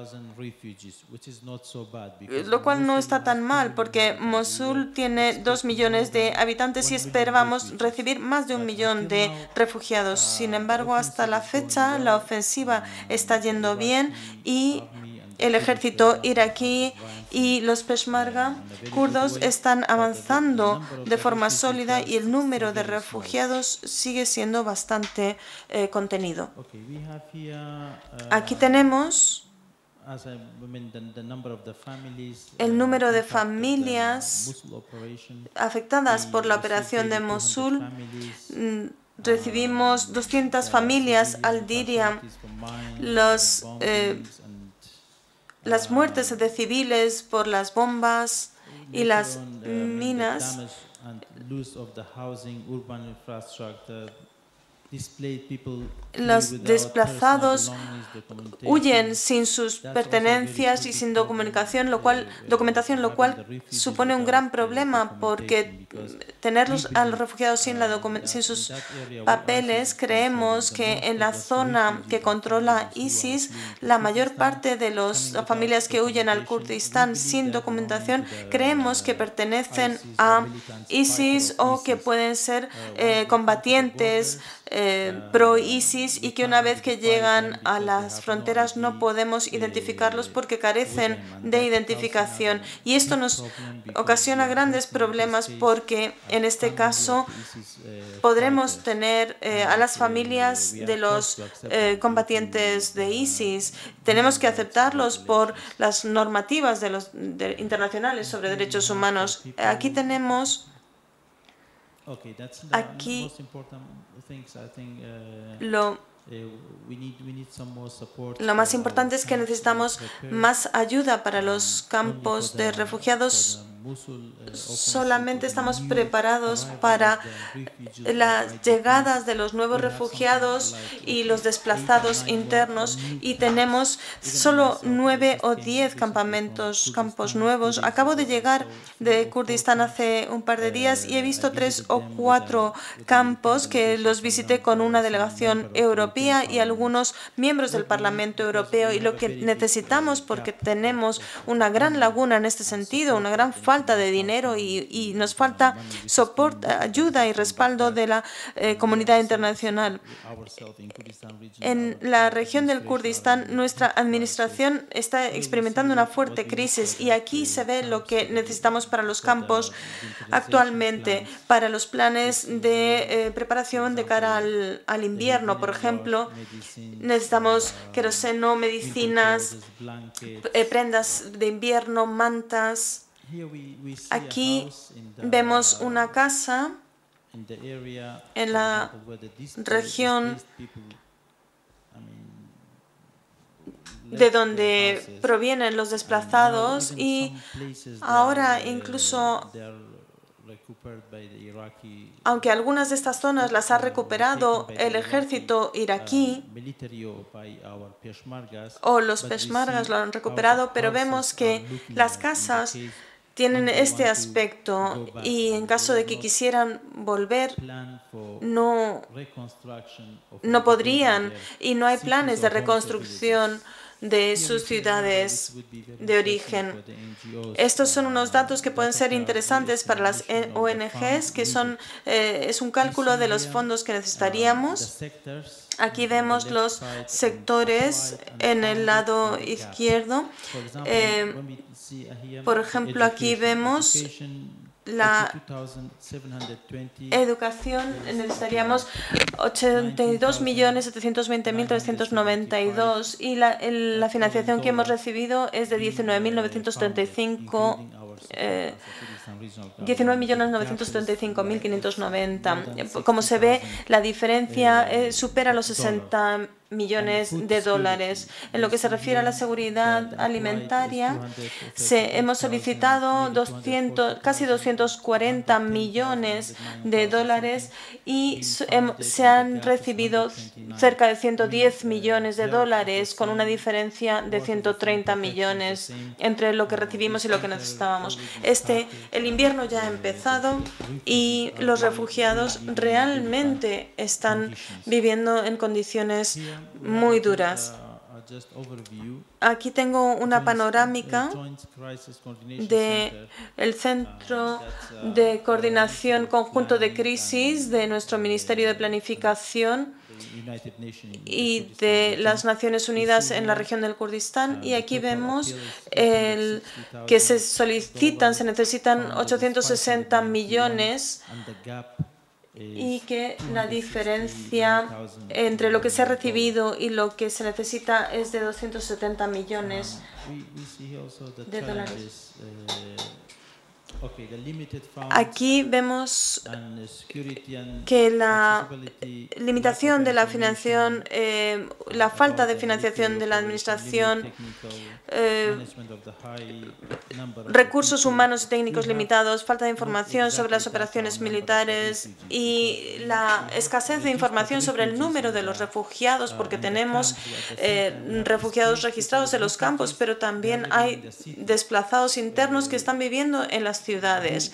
C: lo cual no está tan mal porque Mosul tiene dos millones de habitantes y esperábamos recibir más de un millón de refugiados. Sin embargo, hasta la fecha la ofensiva está yendo bien y el ejército iraquí y los peshmerga kurdos están avanzando de forma sólida y el número de refugiados sigue siendo bastante eh, contenido. Aquí tenemos el número de familias afectadas por la operación de Mosul. Mm, recibimos 200 familias al día. Los eh, las muertes de civiles por las bombas y las minas. los desplazados huyen sin sus pertenencias y sin documentación, lo cual, documentación, lo cual supone un gran problema porque tenerlos a los refugiados sin, la sin sus papeles, creemos que en la zona que controla ISIS, la mayor parte de las familias que huyen al Kurdistán sin documentación, creemos que pertenecen a ISIS o que pueden ser eh, combatientes eh, pro-ISIS y que una vez que llegan a las fronteras no podemos identificarlos porque carecen de identificación. Y esto nos ocasiona grandes problemas porque en este caso podremos tener eh, a las familias de los eh, combatientes de ISIS. Tenemos que aceptarlos por las normativas de los, internacionales sobre derechos humanos. Aquí tenemos Aquí lo, lo más importante es que necesitamos más ayuda para los campos de refugiados solamente estamos preparados para las llegadas de los nuevos refugiados y los desplazados internos y tenemos solo nueve o diez campamentos, campos nuevos. Acabo de llegar de Kurdistán hace un par de días y he visto tres o cuatro campos que los visité con una delegación europea y algunos miembros del Parlamento Europeo y lo que necesitamos porque tenemos una gran laguna en este sentido, una gran falta falta de dinero y, nos falta soporte, ayuda y respaldo de la eh, comunidad internacional. En la región del Kurdistán, nuestra administración está experimentando una fuerte crisis y aquí se ve lo que necesitamos para los campos actualmente, para los planes de eh, preparación de cara al, invierno. Por ejemplo, necesitamos queroseno, medicinas, eh, prendas de invierno, mantas. Aquí vemos una casa en la región de donde provienen los desplazados y ahora incluso aunque algunas de estas zonas las ha recuperado el ejército iraquí o los peshmergas lo han recuperado, pero vemos que las casas tienen este aspecto y en caso de que quisieran volver, no, no podrían y no hay planes de reconstrucción de sus ciudades de origen. Estos son unos datos que pueden ser interesantes para las ONGs, que son, eh, es un cálculo de los fondos que necesitaríamos. Aquí vemos los sectores en el lado izquierdo. Eh, por ejemplo, aquí vemos la educación necesitaríamos 82.720.392 y la, la financiación que hemos recibido es de 19.935 eh, 19.935.590. Como se ve, la diferencia eh, supera los 60 millones de dólares. En lo que se refiere a la seguridad alimentaria, se, hemos solicitado 200, casi 240 millones de dólares y se se han recibido cerca de 110 millones de dólares, con una diferencia de 130 millones entre lo que recibimos y lo que necesitábamos. Este, el invierno ya ha empezado y los refugiados realmente están viviendo en condiciones muy duras. Aquí tengo una panorámica del Centro de Coordinación Conjunto de Crisis de nuestro Ministerio de Planificación y de las Naciones Unidas en la región del Kurdistán. Y aquí vemos el, que se solicitan, se necesitan 860 millones y que la diferencia entre lo que se ha recibido y lo que se necesita es de 270 millones de dólares. Aquí vemos que la limitación de la financiación, eh, la falta de financiación de la administración, eh, recursos humanos y técnicos limitados, falta de información sobre las operaciones militares y la escasez de información sobre el número de los refugiados, porque tenemos eh, refugiados registrados en los campos, pero también hay desplazados internos que están viviendo en las ciudades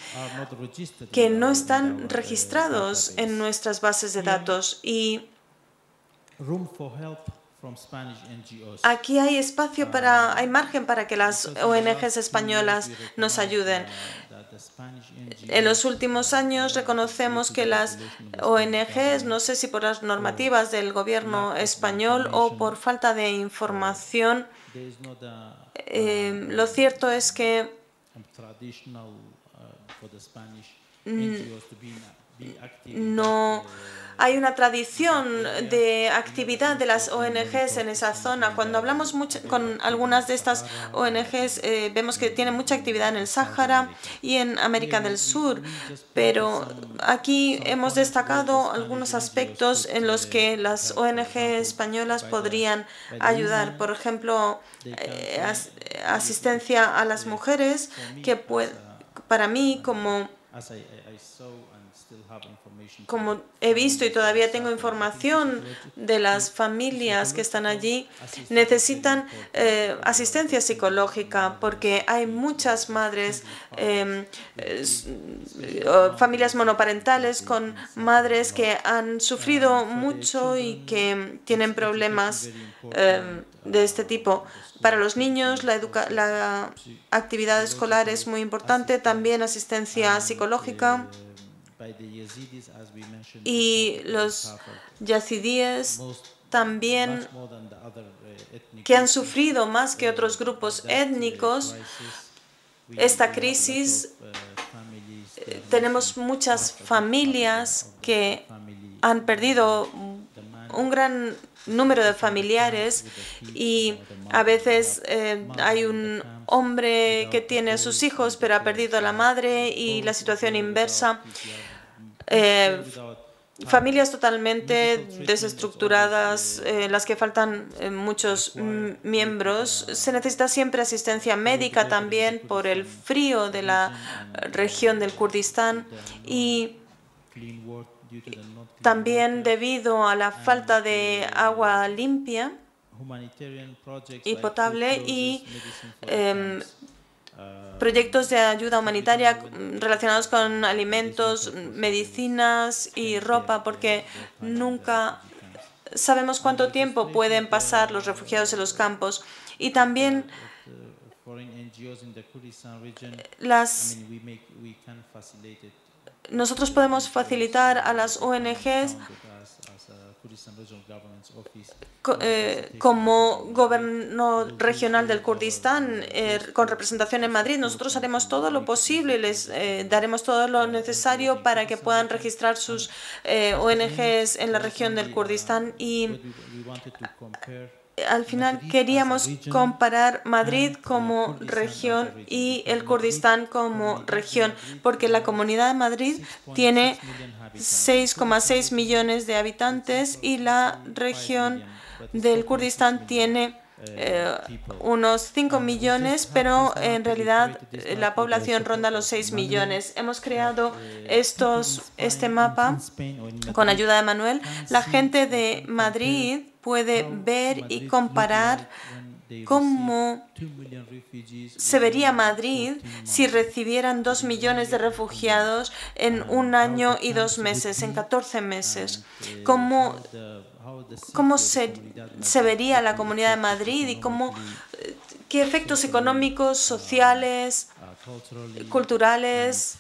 C: que no están registrados en nuestras bases de datos y Aquí hay espacio para, hay margen para que las ONGs españolas nos ayuden. En los últimos años reconocemos que las ONGs, no sé si por las normativas del gobierno español o por falta de información, eh, lo cierto es que traditional uh, for the Spanish mm. NGOs to be, be active? No, that, uh, hay una tradición de actividad de las ONGs en esa zona. Cuando hablamos con algunas de estas ONGs, eh, vemos que tienen mucha actividad en el Sáhara y en América del Sur, pero aquí hemos destacado algunos aspectos en los que las ONG españolas podrían ayudar. Por ejemplo, eh, asistencia a las mujeres, que para mí como como he visto y todavía tengo información de las familias que están allí, necesitan eh, asistencia psicológica porque hay muchas madres, em, familias monoparentales con madres que han sufrido mucho y que tienen problemas em, de este tipo. Para los niños la, la actividad escolar es muy importante, también asistencia psicológica y los yazidíes también que han sufrido más que otros grupos étnicos esta crisis. Eh, tenemos muchas familias que han perdido un gran número de familiares y a veces eh, hay un hombre que tiene a sus hijos pero ha perdido a la madre y la situación inversa. Eh, familias totalmente desestructuradas, en las que faltan eh, muchos miembros. Se necesita siempre asistencia médica también por el frío de la región del Kurdistán. Y también debido a la falta de agua limpia y potable y proyectos de ayuda humanitaria relacionados con alimentos, medicinas y ropa, porque nunca sabemos cuánto tiempo pueden pasar los refugiados en los campos. Y también las nosotros podemos facilitar a las ONGs eh, como gobierno regional del Kurdistán eh, con representación en Madrid, nosotros haremos todo lo posible y les eh, daremos todo lo necesario para que puedan registrar sus ONGs en la región del Kurdistán y al final queríamos comparar Madrid como región y el Kurdistán como región, porque la Comunidad de Madrid tiene 6,6 millones de habitantes y la región del Kurdistán tiene eh, unos 5 millones, pero en realidad la población ronda los 6 millones. Hemos creado estos, este mapa con ayuda de Manuel. La gente de Madrid puede ver y comparar cómo se vería Madrid si recibieran dos millones de refugiados en un año y dos meses, en 14 meses. Cómo, cómo se, se vería la Comunidad de Madrid y cómo, qué efectos económicos, sociales, culturales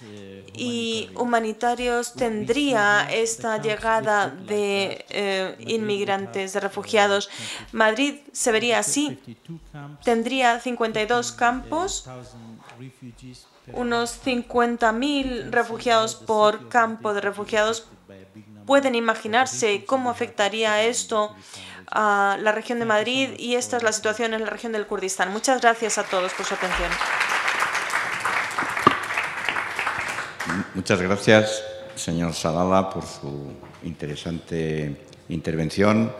C: y humanitarios tendría esta llegada de eh, inmigrantes, de refugiados. Madrid se vería así. Tendría 52 campos, unos 50.000 refugiados por campo de refugiados. Pueden imaginarse cómo afectaría esto a la región de Madrid y esta es la situación en la región del Kurdistán. Muchas gracias a todos por su atención.
A: Muchas gracias, señor Salala, por su interesante intervención.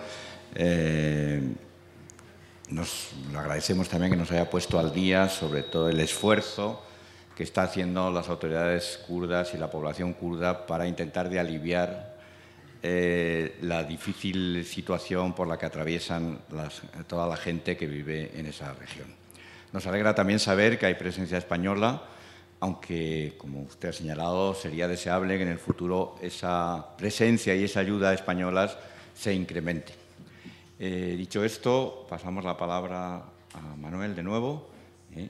A: Eh, nos le agradecemos también que nos haya puesto al día sobre todo el esfuerzo que están haciendo las autoridades kurdas y la población kurda para intentar de aliviar eh, la difícil situación por la que atraviesan toda la gente que vive en esa región. Nos alegra también saber que hay presencia española aunque, como usted ha señalado, sería deseable que en el futuro esa presencia y esa ayuda españolas se incremente. Eh, dicho esto, pasamos la palabra a Manuel de nuevo. ¿eh?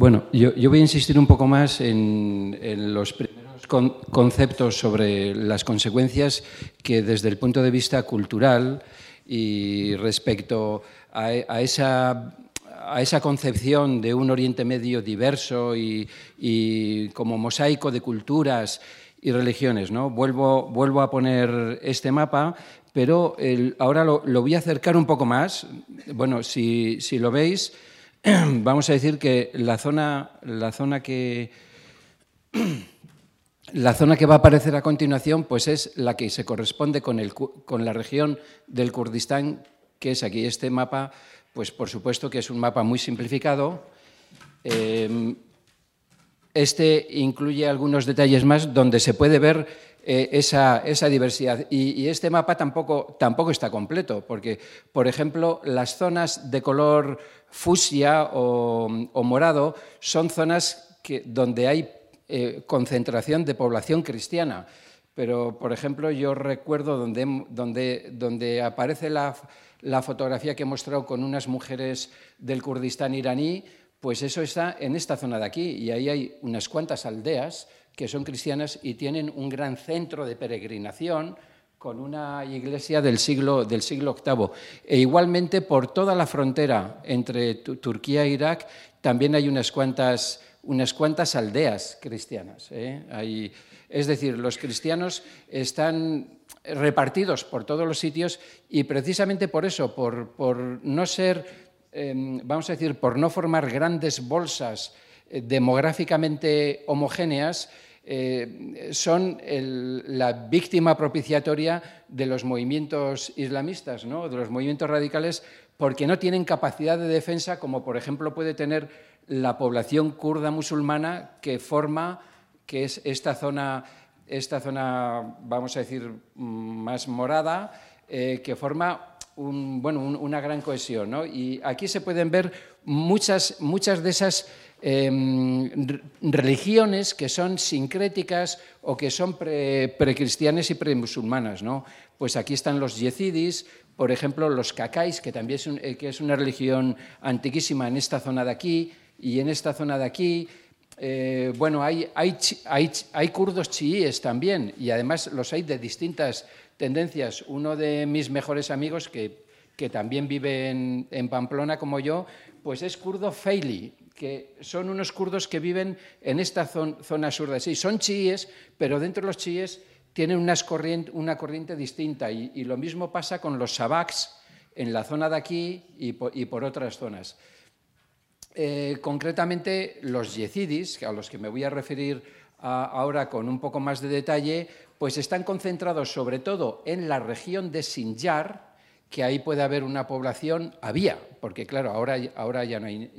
B: Bueno, yo, voy a insistir un poco más en, los primeros conceptos sobre las consecuencias que desde el punto de vista cultural y respecto a, esa concepción de un Oriente Medio diverso y, como mosaico de culturas y religiones. ¿no? Vuelvo, vuelvo a poner este mapa, pero ahora lo, voy a acercar un poco más. Bueno, si, si lo veis, vamos a decir que la zona, la zona que la zona que va a aparecer a continuación pues es la que se corresponde con, el, con la región del Kurdistán, que es aquí. Este mapa, pues por supuesto que es un mapa muy simplificado. Em, este incluye algunos detalles más donde se puede ver eh, esa, diversidad. Y, este mapa tampoco, está completo, porque, por ejemplo, las zonas de color fusia o, morado son zonas donde hay eh, concentración de población cristiana. Pero, por ejemplo, yo recuerdo donde aparece la, la fotografía que he mostrado con unas mujeres del Kurdistán iraní, pues eso está en esta zona de aquí, y ahí hay unas cuantas aldeas que son cristianas y tienen un gran centro de peregrinación con una iglesia del siglo, del siglo VIII. E igualmente por toda la frontera entre Turquía e Irak también hay unas cuantas, unas cuantas aldeas cristianas. ¿eh? es decir, los cristianos están repartidos por todos los sitios y precisamente por eso, por, por no ser, em, vamos a decir, por no formar grandes bolsas eh, demográficamente homogéneas, eh, son la víctima propiciatoria de los movimientos islamistas, ¿no? de los movimientos radicales, porque no tienen capacidad de defensa como, por ejemplo, puede tener la población kurda musulmana que forma, que es esta zona, esta zona vamos a decir, más morada, eh, que forma bueno, una gran cohesión. Y aquí se pueden ver muchas, muchas de esas Em, religiones que son sincréticas o que son precristianas y premusulmanas. ¿no? Pues aquí están los yezidis, por ejemplo, los cacáis, que también es, eh, es una religión antiquísima en esta zona de aquí y en esta zona de aquí. eh, bueno, hay, hay, kurdos chiíes también y además los hay de distintas tendencias. Uno de mis mejores amigos, que, que también vive en, en, Pamplona como yo, pues es kurdo Feili, que son unos kurdos que viven en esta zona sur de sí. Son chiíes, pero dentro de los chiíes tienen una corriente distinta y, lo mismo pasa con los sabaks en la zona de aquí y por, otras zonas. Eh, concretamente, los yezidis, a los que me voy a referir ahora con un poco más de detalle, pues están concentrados sobre todo en la región de Sinjar, que ahí puede haber una población, había, porque claro, ahora, ya, no hay,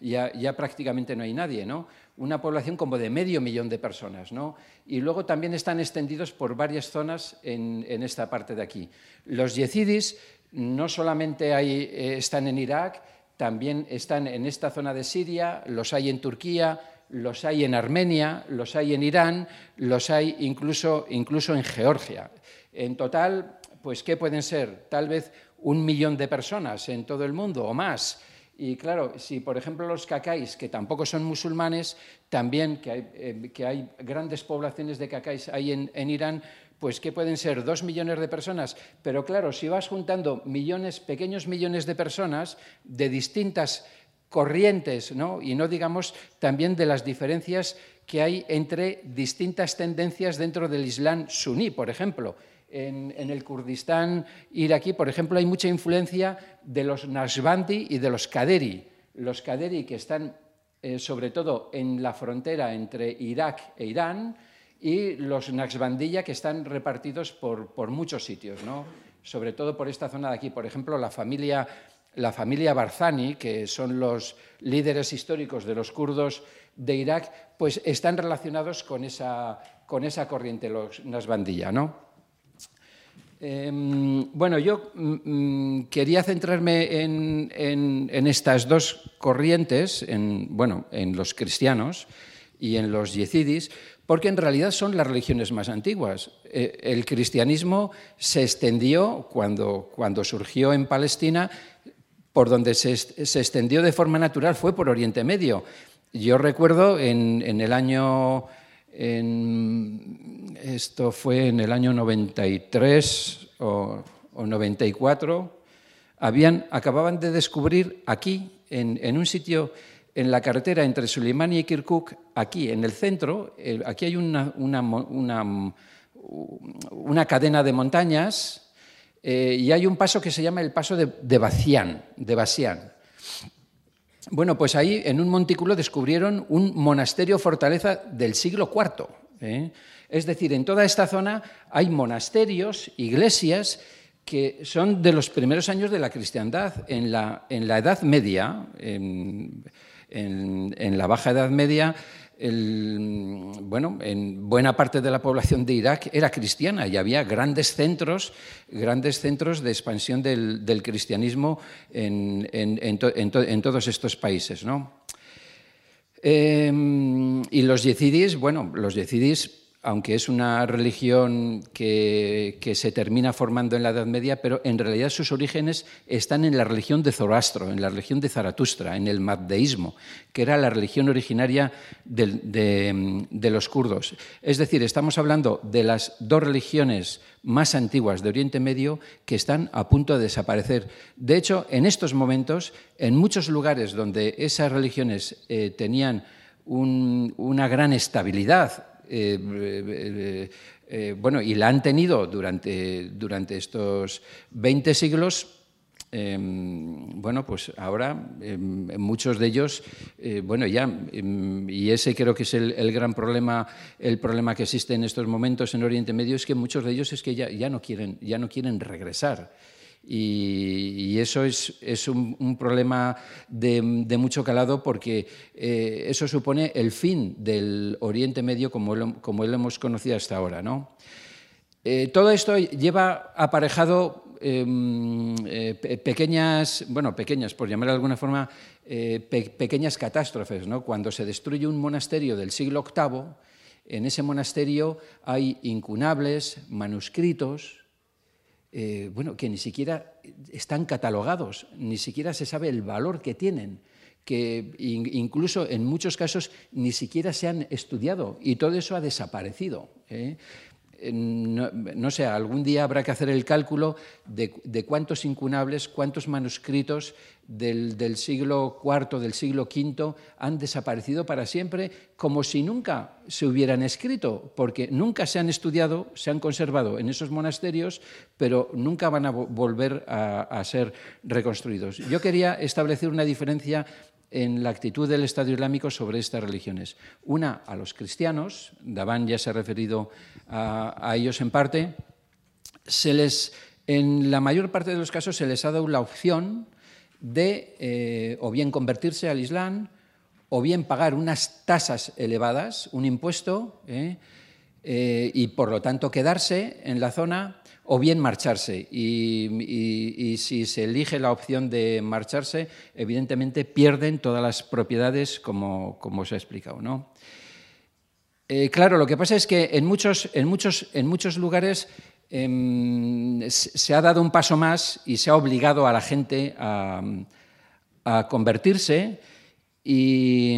B: ya, prácticamente no hay nadie, ¿no? Una población como de medio millón de personas, ¿no? Y luego también están extendidos por varias zonas en, esta parte de aquí. Los yezidis no solamente eh, están en Irak, también están en esta zona de Siria, los hay en Turquía, los hay en Armenia, los hay en Irán, los hay incluso, incluso en Georgia. En total, pues, ¿qué pueden ser? Tal vez un millón de personas en todo el mundo o más. Y claro, si por ejemplo los cacáis, que tampoco son musulmanes, también que hay, eh, que hay grandes poblaciones de cacáis ahí en, en Irán, pues que pueden ser dos millones de personas, pero claro, si vas juntando millones, pequeños millones de personas de distintas corrientes, ¿no? y no digamos también de las diferencias que hay entre distintas tendencias dentro del Islam suní, por ejemplo. En, en, el Kurdistán iraquí, por ejemplo, hay mucha influencia de los Nashbandi y de los Kaderi. Los Kaderi que están eh, sobre todo en la frontera entre Irak e Irán, y los Naxbandilla que están repartidos por, por muchos sitios, ¿no? sobre todo por esta zona de aquí. Por ejemplo, la familia, la familia Barzani, que son los líderes históricos de los kurdos de Irak, pues están relacionados con esa, con esa corriente, los Naxbandilla. ¿no? Eh, bueno, yo mm, quería centrarme en, en, en, estas dos corrientes, en, bueno, en los cristianos y en los yezidis, porque en realidad son las religiones más antiguas. Eh, el cristianismo se extendió cuando, cuando surgió en Palestina, por donde se, se, extendió de forma natural fue por Oriente Medio. Yo recuerdo en, en el año, esto fue en el año 93 o, o 94, habían, acababan de descubrir aquí, en, un sitio en la carretera entre Suleimani y Kirkuk, aquí en el centro, aquí hay una, cadena de montañas eh, y hay un paso que se llama el paso de, de Bacián, de Basián. Bueno, pues ahí en un montículo descubrieron un monasterio fortaleza del siglo IV. ¿eh? Es decir, en toda esta zona hay monasterios, iglesias, que son de los primeros años de la cristiandad. En la, Edad Media, en, la Baja Edad Media, bueno, en buena parte de la población de Irak era cristiana y había grandes centros, grandes centros de expansión del, cristianismo en, en, to, en, todos estos países. ¿no? Eh, y los yezidis, bueno, los yezidis aunque es una religión que, se termina formando en la Edad Media, pero en realidad sus orígenes están en la religión de Zoroastro, en la religión de Zaratustra, en el Maddeísmo, que era la religión originaria de, los kurdos. Es decir, estamos hablando de las dos religiones más antiguas de Oriente Medio que están a punto de desaparecer. De hecho, en estos momentos, en muchos lugares donde esas religiones eh, tenían un, una gran estabilidad, eh, eh, eh, bueno, y la han tenido durante, durante estos 20 siglos, eh, bueno, pues ahora eh, muchos de ellos, bueno, ya, y ese creo que es el, el, gran problema, el problema que existe en estos momentos en Oriente Medio, es que muchos de ellos es que ya, ya, no, quieren, ya no quieren regresar. Y, eso es, un, problema de, mucho calado porque eh, eso supone el fin del Oriente Medio como lo, hemos conocido hasta ahora. Eh, todo esto lleva aparejado eh, eh, pequeñas, bueno, pequeñas, por llamar de alguna forma, pe pequeñas catástrofes. Cuando se destruye un monasterio del siglo VIII, en ese monasterio hay incunables, manuscritos, eh, bueno, que ni siquiera están catalogados, ni siquiera se sabe el valor que tienen, que incluso en muchos casos ni siquiera se han estudiado y todo eso ha desaparecido. ¿eh? No, sé, algún día habrá que hacer el cálculo de, cuántos incunables, cuántos manuscritos del, siglo IV, del siglo V han desaparecido para siempre, como si nunca se hubieran escrito, porque nunca se han estudiado, se han conservado en esos monasterios, pero nunca van a volver a ser reconstruidos. Yo quería establecer una diferencia en la actitud del Estado Islámico sobre estas religiones. Una, a los cristianos, Daván ya se ha referido a, ellos en parte, se les, en la mayor parte de los casos se les ha dado la opción de eh, o bien convertirse al Islam o bien pagar unas tasas elevadas, un impuesto, eh, eh, y por lo tanto quedarse en la zona o bien marcharse. Y, si se elige la opción de marcharse, evidentemente pierden todas las propiedades, como, como os he explicado. ¿no? Eh, claro, lo que pasa es que en muchos, en muchos, en muchos lugares em, se ha dado un paso más y se ha obligado a la gente a, a convertirse y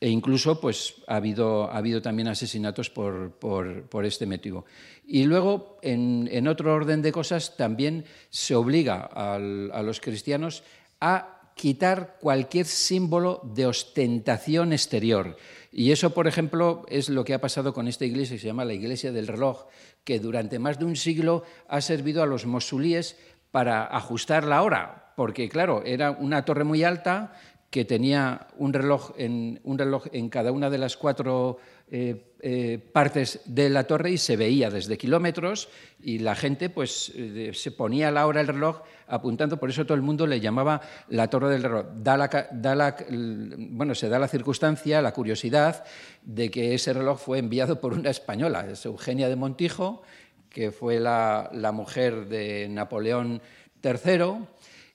B: e incluso pues, ha, habido, ha habido también asesinatos por, por, este motivo. Y luego, en, en, otro orden de cosas, también se obliga a los cristianos a quitar cualquier símbolo de ostentación exterior. Y eso, por ejemplo, es lo que ha pasado con esta iglesia que se llama la Iglesia del Reloj, que durante más de un siglo ha servido a los mosulíes para ajustar la hora, porque claro, era una torre muy alta que tenía un reloj en, un reloj en cada una de las cuatro eh, eh, partes de la torre y se veía desde kilómetros y la gente pues eh, se ponía la hora del reloj apuntando, por eso todo el mundo le llamaba la torre del reloj. Da bueno, se da la circunstancia, la curiosidad de que ese reloj fue enviado por una española, es Eugenia de Montijo, que fue la, la mujer de Napoleón III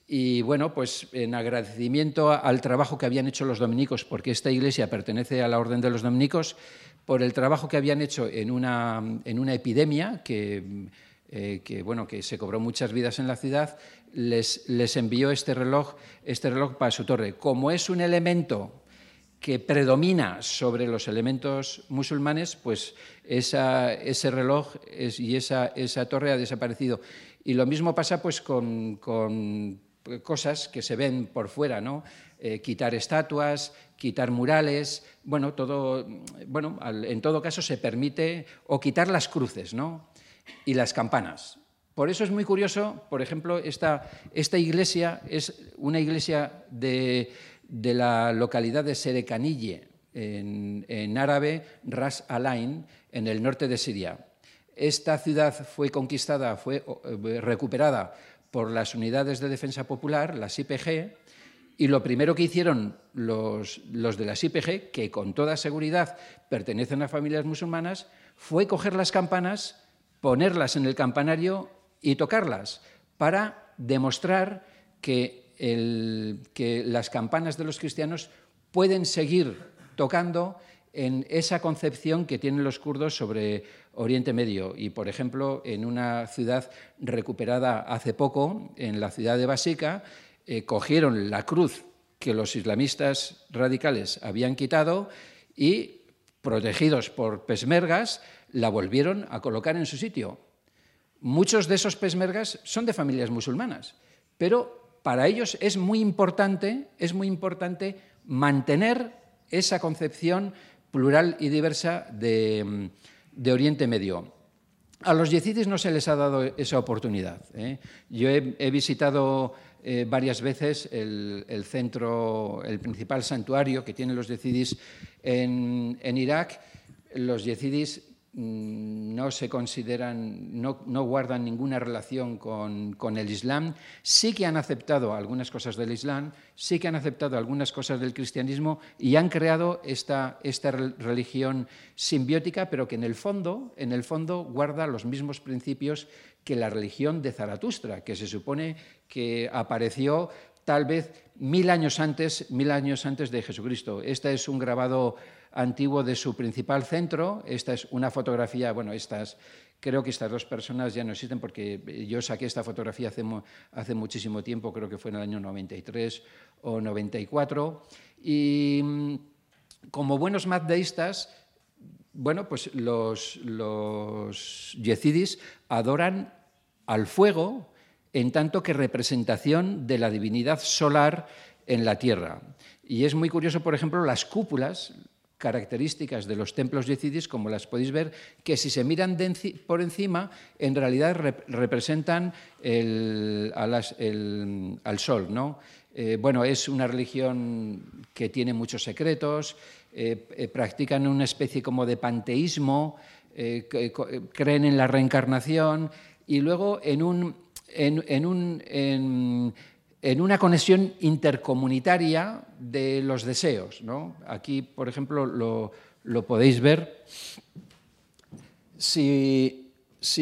B: y bueno, pues en agradecimiento al trabajo que habían hecho los dominicos, porque esta iglesia pertenece a la Orden de los Dominicos, por el trabajo que habían hecho en una, en una epidemia que, eh, que, bueno, que se cobró muchas vidas en la ciudad, les, les envió este reloj, este reloj para su torre. Como es un elemento que predomina sobre los elementos musulmanes, pues esa, ese reloj y esa, esa, torre ha desaparecido. Y lo mismo pasa pues con, con cosas que se ven por fuera, ¿no? Eh, quitar estatuas, quitar murales, bueno, todo, bueno, en todo caso se permite, o quitar las cruces, ¿no? Y las campanas. Por eso es muy curioso, por ejemplo, esta, esta iglesia es una iglesia de, la localidad de Serecanille, en, en árabe Ras Alain, en el norte de Siria. Esta ciudad fue conquistada, fue eh, recuperada por las unidades de defensa popular, las IPG, y lo primero que hicieron los, los, de las IPG, que con toda seguridad pertenecen a familias musulmanas, fue coger las campanas, ponerlas en el campanario y tocarlas, para demostrar que, el, que las campanas de los cristianos pueden seguir tocando en esa concepción que tienen los kurdos sobre Oriente Medio. Y, por ejemplo, en una ciudad recuperada hace poco, en la ciudad de Basica, eh, cogieron la cruz que los islamistas radicales habían quitado y, protegidos por pesmergas, la volvieron a colocar en su sitio. Muchos de esos pesmergas son de familias musulmanas, pero para ellos es muy importante, es muy importante mantener esa concepción plural y diversa de, Oriente Medio. A los yezidis no se les ha dado esa oportunidad. ¿eh? Yo he, visitado eh, varias veces el, centro, el principal santuario que tienen los yezidis en, Irak. Los yezidis Mm, no se consideran, no, guardan ninguna relación con, el Islam, sí que han aceptado algunas cosas del Islam, sí que han aceptado algunas cosas del cristianismo y han creado esta, esta religión simbiótica, pero que en el fondo, en el fondo guarda los mismos principios que la religión de Zaratustra, que se supone que apareció tal vez mil años antes, mil años antes de Jesucristo. Este es un grabado antiguo de su principal centro. Esta es una fotografía, bueno, estas Creo que estas dos personas ya no existen porque yo saqué esta fotografía hace, muchísimo tiempo, creo que fue en el año 93 o 94. Y mm, como buenos maddeístas, bueno, pues los, los adoran al fuego en tanto que representación de la divinidad solar en la tierra. Y es muy curioso, por ejemplo, las cúpulas, características de los templos yezidis, como las podéis ver, que si se miran por encima, en realidad representan al sol. ¿no? Eh, bueno, es una religión que tiene muchos secretos, eh, eh, practican una especie como de panteísmo, creen en la reencarnación y luego en un, una conexión intercomunitaria de los deseos. ¿no? Aquí, por ejemplo, lo, podéis ver. Si,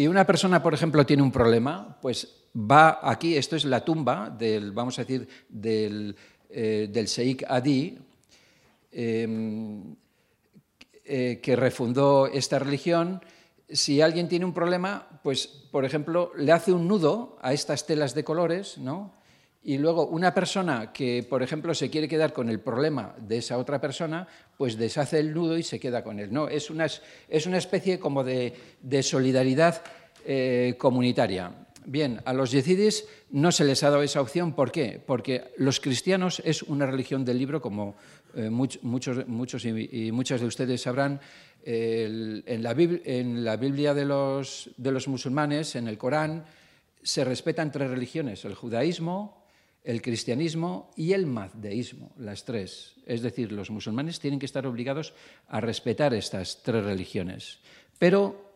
B: una persona, por ejemplo, tiene un problema, pues va aquí, esto es la tumba del, vamos a decir, del, eh, Sheikh Adi, em, eh, que refundó esta religión. Si alguien tiene un problema, pues, por ejemplo, le hace un nudo a estas telas de colores, ¿no? Y luego una persona que, por ejemplo, se quiere quedar con el problema de esa otra persona, pues deshace el nudo y se queda con él. No, es una, es una especie como de, solidaridad eh, comunitaria. Bien, a los yezidis no se les ha dado esa opción. ¿Por qué? Porque los cristianos es una religión del libro, como eh, muchos, muchos y, muchas de ustedes sabrán. en, la en, la Biblia de los, de los musulmanes, en el Corán, se respetan tres religiones, el judaísmo, el cristianismo y el mazdeísmo, las tres. Es decir, los musulmanes tienen que estar obligados a respetar estas tres religiones. Pero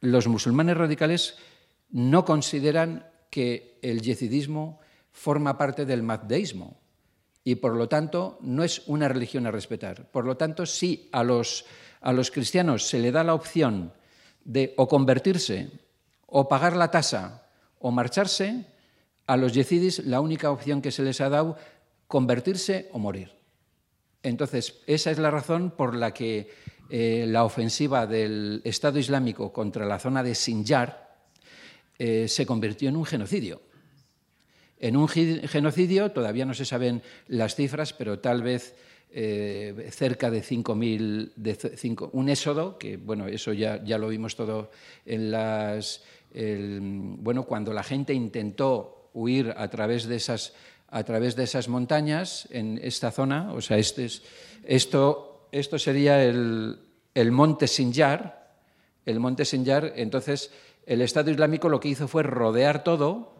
B: los musulmanes radicales no consideran que el yezidismo forma parte del mazdeísmo y por lo tanto no es una religión a respetar. Por lo tanto, si a los, a los cristianos se le da la opción de o convertirse o pagar la tasa o marcharse, a los yezidis la única opción que se les ha dado convertirse o morir. Entonces, esa es la razón por la que eh, la ofensiva del Estado Islámico contra la zona de Sinjar eh, se convirtió en un genocidio. En un genocidio, todavía no se saben las cifras, pero tal vez eh, cerca de 5.000, un éxodo, que bueno, eso ya, ya lo vimos todo en las... bueno, cuando la gente intentó huir a través de esas, a través de esas montañas en esta zona. O sea, este es, esto, esto sería el, el monte Sinjar. El monte Sinjar, entonces, el Estado Islámico lo que hizo fue rodear todo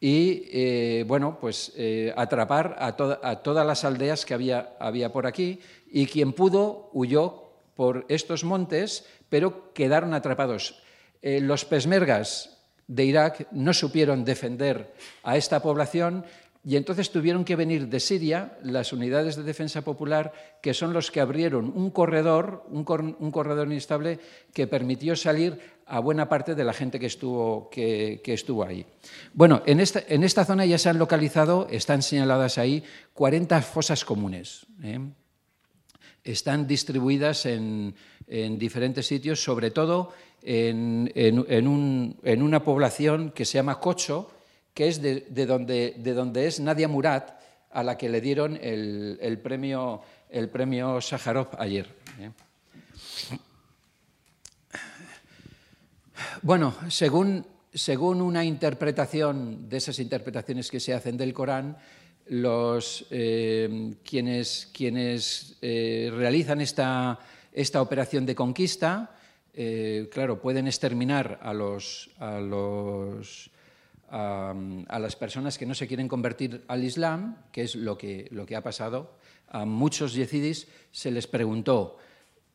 B: y, eh, bueno, pues eh, atrapar a, a, todas las aldeas que había, había por aquí y quien pudo huyó por estos montes, pero quedaron atrapados. Eh, los pesmergas de Irak no supieron defender a esta población y entonces tuvieron que venir de Siria las unidades de defensa popular, que son los que abrieron un corredor, un, corredor inestable que permitió salir a buena parte de la gente que estuvo, que, estuvo ahí. Bueno, en esta, en esta, zona ya se han localizado, están señaladas ahí, 40 fosas comunes. ¿eh? Están distribuidas en, en diferentes sitios, sobre todo en, una población que se llama Cocho, que es de, donde, de donde, es Nadia Murad, a la que le dieron el, premio, el premio Sájarov ayer. ¿eh? Bueno, según, según, una interpretación de esas interpretaciones que se hacen del Corán, los, eh, quienes, quienes eh, realizan esta, esta operación de conquista eh, claro, pueden exterminar a, las personas que no se quieren convertir al Islam, que es lo que, lo que ha pasado. A muchos yezidis se les preguntó,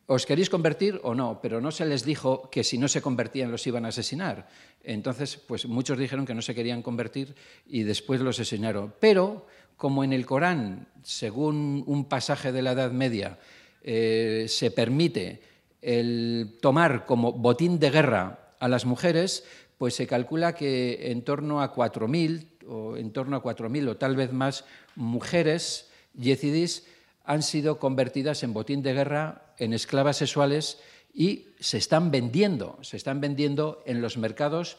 B: ¿os queréis convertir o no? Pero no se les dijo que si no se convertían los iban a asesinar. Entonces, pues muchos dijeron que no se querían convertir y después los asesinaron. Pero, como en el Corán, según un pasaje de la Edad Media, eh, se permite el tomar como botín de guerra a las mujeres, pues se calcula que en torno a 4.000 o en torno a 4.000 o tal vez más mujeres yezidis han sido convertidas en botín de guerra, en esclavas sexuales y se están vendiendo, se están vendiendo en los mercados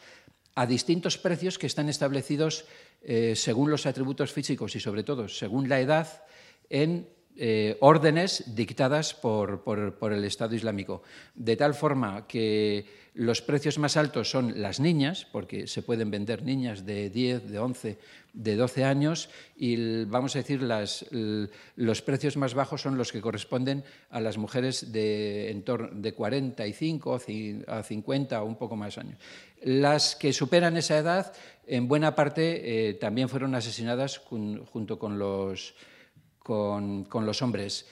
B: a distintos precios que están establecidos eh, según los atributos físicos y sobre todo según la edad en eh, órdenes dictadas por, el Estado Islámico. De tal forma que los precios más altos son las niñas, porque se pueden vender niñas de 10, de 11, de 12 años, y vamos a decir, los precios más bajos son los que corresponden a las mujeres de, en de 45 a 50 o un poco más años. Las que superan esa edad, en buena parte, eh, también fueron asesinadas junto con los con, los hombres.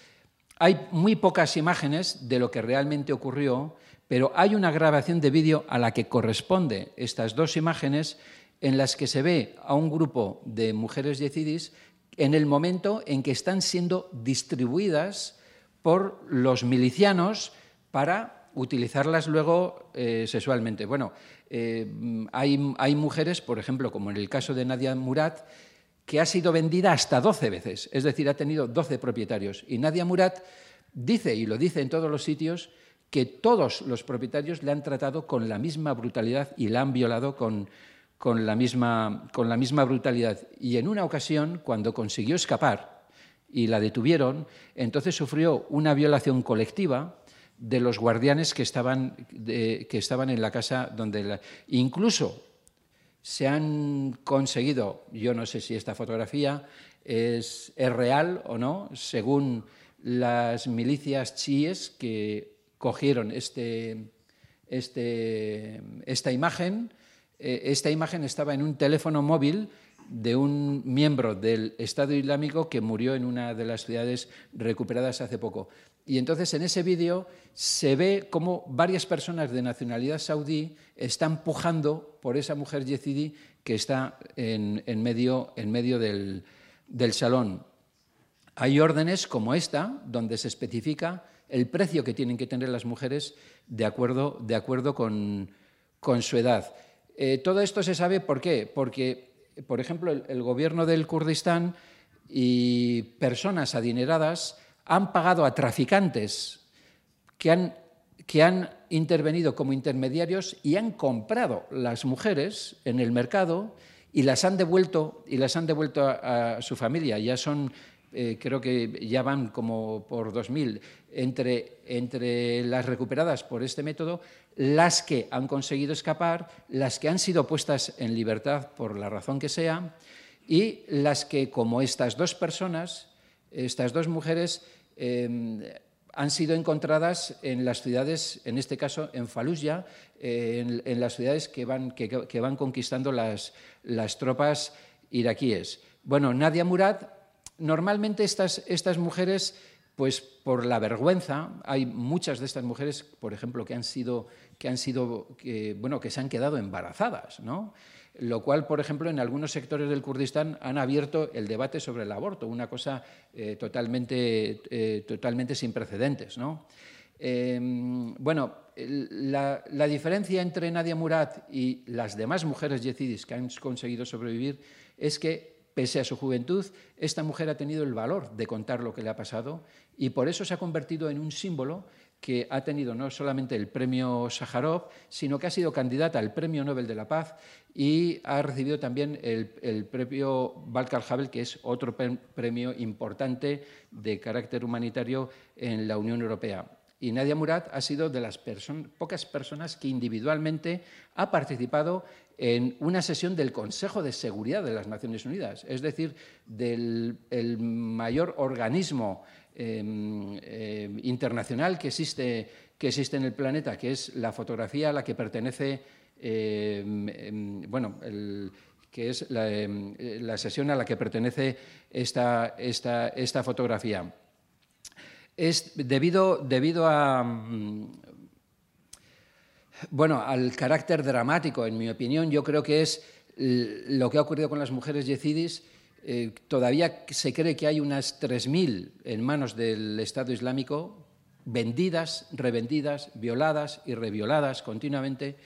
B: Hay muy pocas imágenes de lo que realmente ocurrió, pero hay una grabación de vídeo a la que corresponde estas dos imágenes en las que se ve a un grupo de mujeres yezidis en el momento en que están siendo distribuidas por los milicianos para utilizarlas luego eh, sexualmente. Bueno, eh, hay, mujeres, por ejemplo, como en el caso de Nadia Murat, que ha sido vendida hasta 12 veces, es decir, ha tenido 12 propietarios. Y Nadia Murat dice, y lo dice en todos los sitios, que todos los propietarios le han tratado con la misma brutalidad y la han violado con, la, misma, con la misma brutalidad. Y en una ocasión, cuando consiguió escapar y la detuvieron, entonces sufrió una violación colectiva de los guardianes que estaban, que estaban en la casa donde la, incluso se han conseguido, yo no sé si esta fotografía es, real o no, según las milicias chiíes que cogieron este, este, esta imagen. Eh, esta imagen estaba en un teléfono móvil de un miembro del Estado Islámico que murió en una de las ciudades recuperadas hace poco. Y entonces en ese vídeo se ve cómo varias personas de nacionalidad saudí están pujando por esa mujer yezidí que está en, medio, en medio del, salón. Hay órdenes como esta, donde se especifica el precio que tienen que tener las mujeres de acuerdo, de acuerdo con, su edad. Eh, todo esto se sabe por qué, porque, por ejemplo, el gobierno del Kurdistán y personas adineradas han pagado a traficantes que han, que han intervenido como intermediarios y han comprado las mujeres en el mercado y las han devuelto, y las han devuelto a, su familia. Ya son, eh, creo que ya van como por 2.000 entre, entre las recuperadas por este método, las que han conseguido escapar, las que han sido puestas en libertad por la razón que sea, y las que, como estas dos personas, estas dos mujeres, Em, han sido encontradas en las ciudades, en este caso en Fallujah, en, las ciudades que van, que, van conquistando las, las, tropas iraquíes. Bueno, Nadia Murad, normalmente estas, estas mujeres, pues por la vergüenza, hay muchas de estas mujeres, por ejemplo, que han sido, que han sido, bueno, que se han quedado embarazadas, ¿no? Lo cual, por ejemplo, en algunos sectores del Kurdistán han abierto el debate sobre el aborto, una cosa eh, totalmente, eh, totalmente, sin precedentes. Em, bueno, la, diferencia entre Nadia Murad y las demás mujeres yezidis que han conseguido sobrevivir es que, pese a su juventud, esta mujer ha tenido el valor de contar lo que le ha pasado y por eso se ha convertido en un símbolo que ha tenido no solamente el premio Sájarov, sino que ha sido candidata al premio Nobel de la Paz y ha recibido también el, premio Balkar Havel, que es otro premio importante de carácter humanitario en la Unión Europea. Y Nadia Murad ha sido de las pocas personas que individualmente ha participado en una sesión del Consejo de Seguridad de las Naciones Unidas, es decir, del mayor organismo em, em, internacional que existe, que existe en el planeta, que es la fotografía a la que pertenece Em, bueno, que es em, la, sesión a la que pertenece esta, esta, esta fotografía. Es debido, debido a, mm, bueno, al carácter dramático, en mi opinión, yo creo que es lo que ha ocurrido con las mujeres yezidis. Eh, todavía se cree que hay unas 3.000 en manos del Estado Islámico, vendidas, revendidas, violadas y revioladas continuamente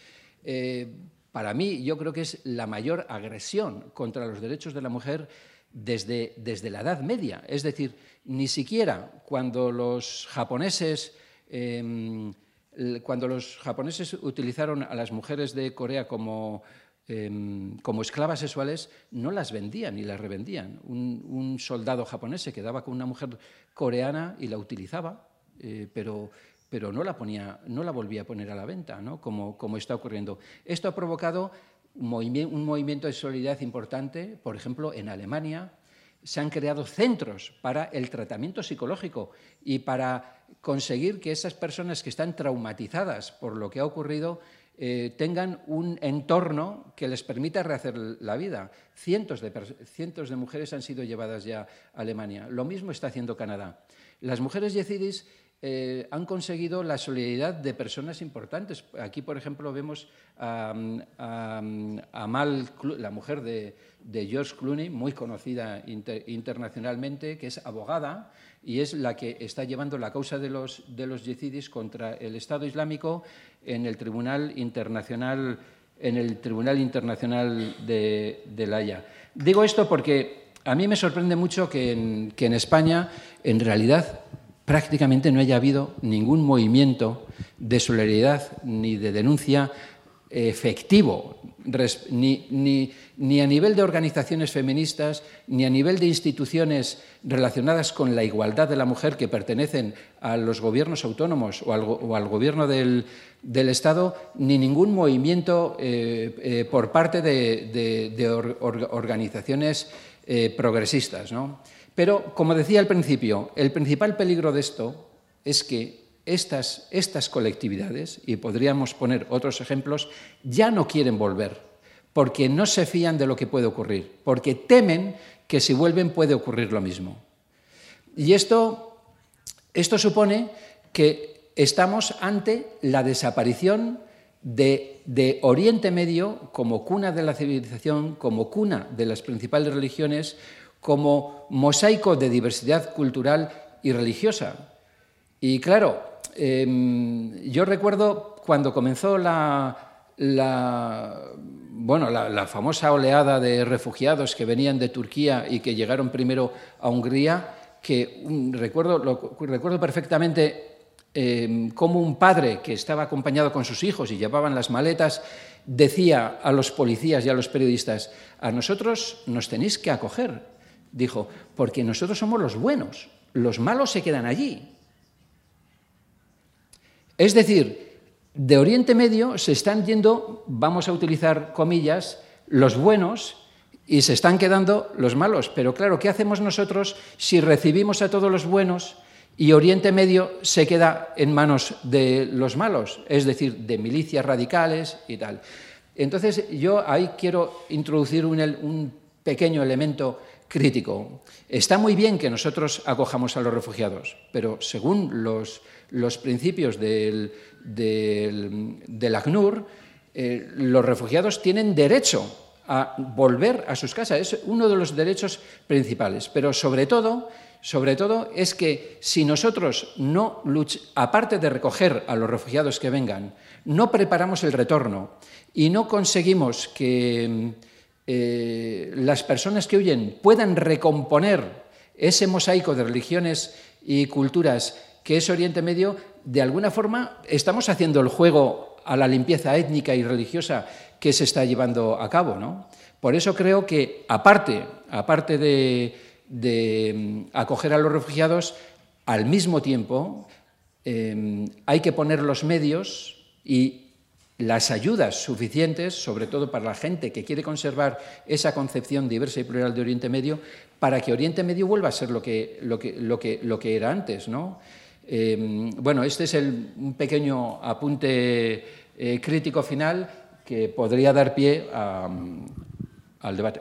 B: eh, para mí yo creo que es la mayor agresión contra los derechos de la mujer desde, desde la Edad Media. Es decir, ni siquiera cuando los japoneses em, Cuando los japoneses utilizaron a las mujeres de Corea como, em, como esclavas sexuales, no las vendían ni las revendían. Un, soldado japonés se quedaba con una mujer coreana y la utilizaba, eh, pero, pero no, la ponía, no la volvía a poner a la venta, ¿no? como, como está ocurriendo. Esto ha provocado un movimiento de solidaridad importante, por ejemplo, en Alemania, se han creado centros para el tratamiento psicológico y para conseguir que esas personas que están traumatizadas por lo que ha ocurrido eh, tengan un entorno que les permita rehacer la vida. Cientos de, mujeres han sido llevadas ya a Alemania. Lo mismo está haciendo Canadá. Las mujeres yezidis eh, han conseguido la solidaridad de personas importantes. Aquí, por ejemplo, vemos a, Amal, la mujer de, George Clooney, muy conocida internacionalmente, que es abogada y es la que está llevando la causa de los, de los contra el Estado Islámico en el Tribunal Internacional, en el Tribunal Internacional de, La Haya. Digo esto porque a mí me sorprende mucho que en España, en realidad, prácticamente no haya habido ningún movimiento de solidaridad ni de denuncia efectivo, ni, a nivel de organizaciones feministas, ni a nivel de instituciones relacionadas con la igualdad de la mujer que pertenecen a los gobiernos autónomos o al, gobierno del, Estado, ni ningún movimiento eh, eh, por parte de, organizaciones eh, progresistas. Pero, como decía al principio, el principal peligro de esto es que estas colectividades, y podríamos poner otros ejemplos, ya no quieren volver, porque no se fían de lo que puede ocurrir, porque temen que si vuelven puede ocurrir lo mismo. Y esto, esto supone que estamos ante la desaparición de, Oriente Medio como cuna de la civilización, como cuna de las principales religiones, como mosaico de diversidad cultural y religiosa. Y claro, em, yo recuerdo cuando comenzó la, bueno, la, famosa oleada de refugiados que venían de Turquía y que llegaron primero a Hungría, que recuerdo, recuerdo perfectamente em, cómo un padre que estaba acompañado con sus hijos y llevaban las maletas decía a los policías y a los periodistas, a nosotros nos tenéis que acoger, Dijo, porque nosotros somos los buenos, los malos se quedan allí. Es decir, de Oriente Medio se están yendo, vamos a utilizar comillas, los buenos y se están quedando los malos. Pero claro, ¿qué hacemos nosotros si recibimos a todos los buenos y Oriente Medio se queda en manos de los malos, es decir, de milicias radicales y tal? Entonces yo ahí quiero introducir un, un pequeño elemento crítico. Está muy bien que nosotros acojamos a los refugiados, pero según los, los principios del, del, ACNUR, eh, los refugiados tienen derecho a volver a sus casas. Es uno de los derechos principales. Pero sobre todo, sobre todo es que si nosotros no aparte de recoger a los refugiados que vengan, no preparamos el retorno y no conseguimos que eh, las personas que huyen puedan recomponer ese mosaico de religiones y culturas que es Oriente Medio, de alguna forma estamos haciendo el juego a la limpieza étnica y religiosa que se está llevando a cabo. ¿no? Por eso creo que, aparte, aparte de, mm, acoger a los refugiados, al mismo tiempo eh, hay que poner los medios y las ayudas suficientes, sobre todo para la gente que quiere conservar esa concepción diversa y plural de Oriente Medio, para que Oriente Medio vuelva a ser lo que, lo que, lo que, lo que era antes. ¿no? Eh, bueno, este es el, un pequeño apunte eh, crítico final que podría dar pie a, al debate.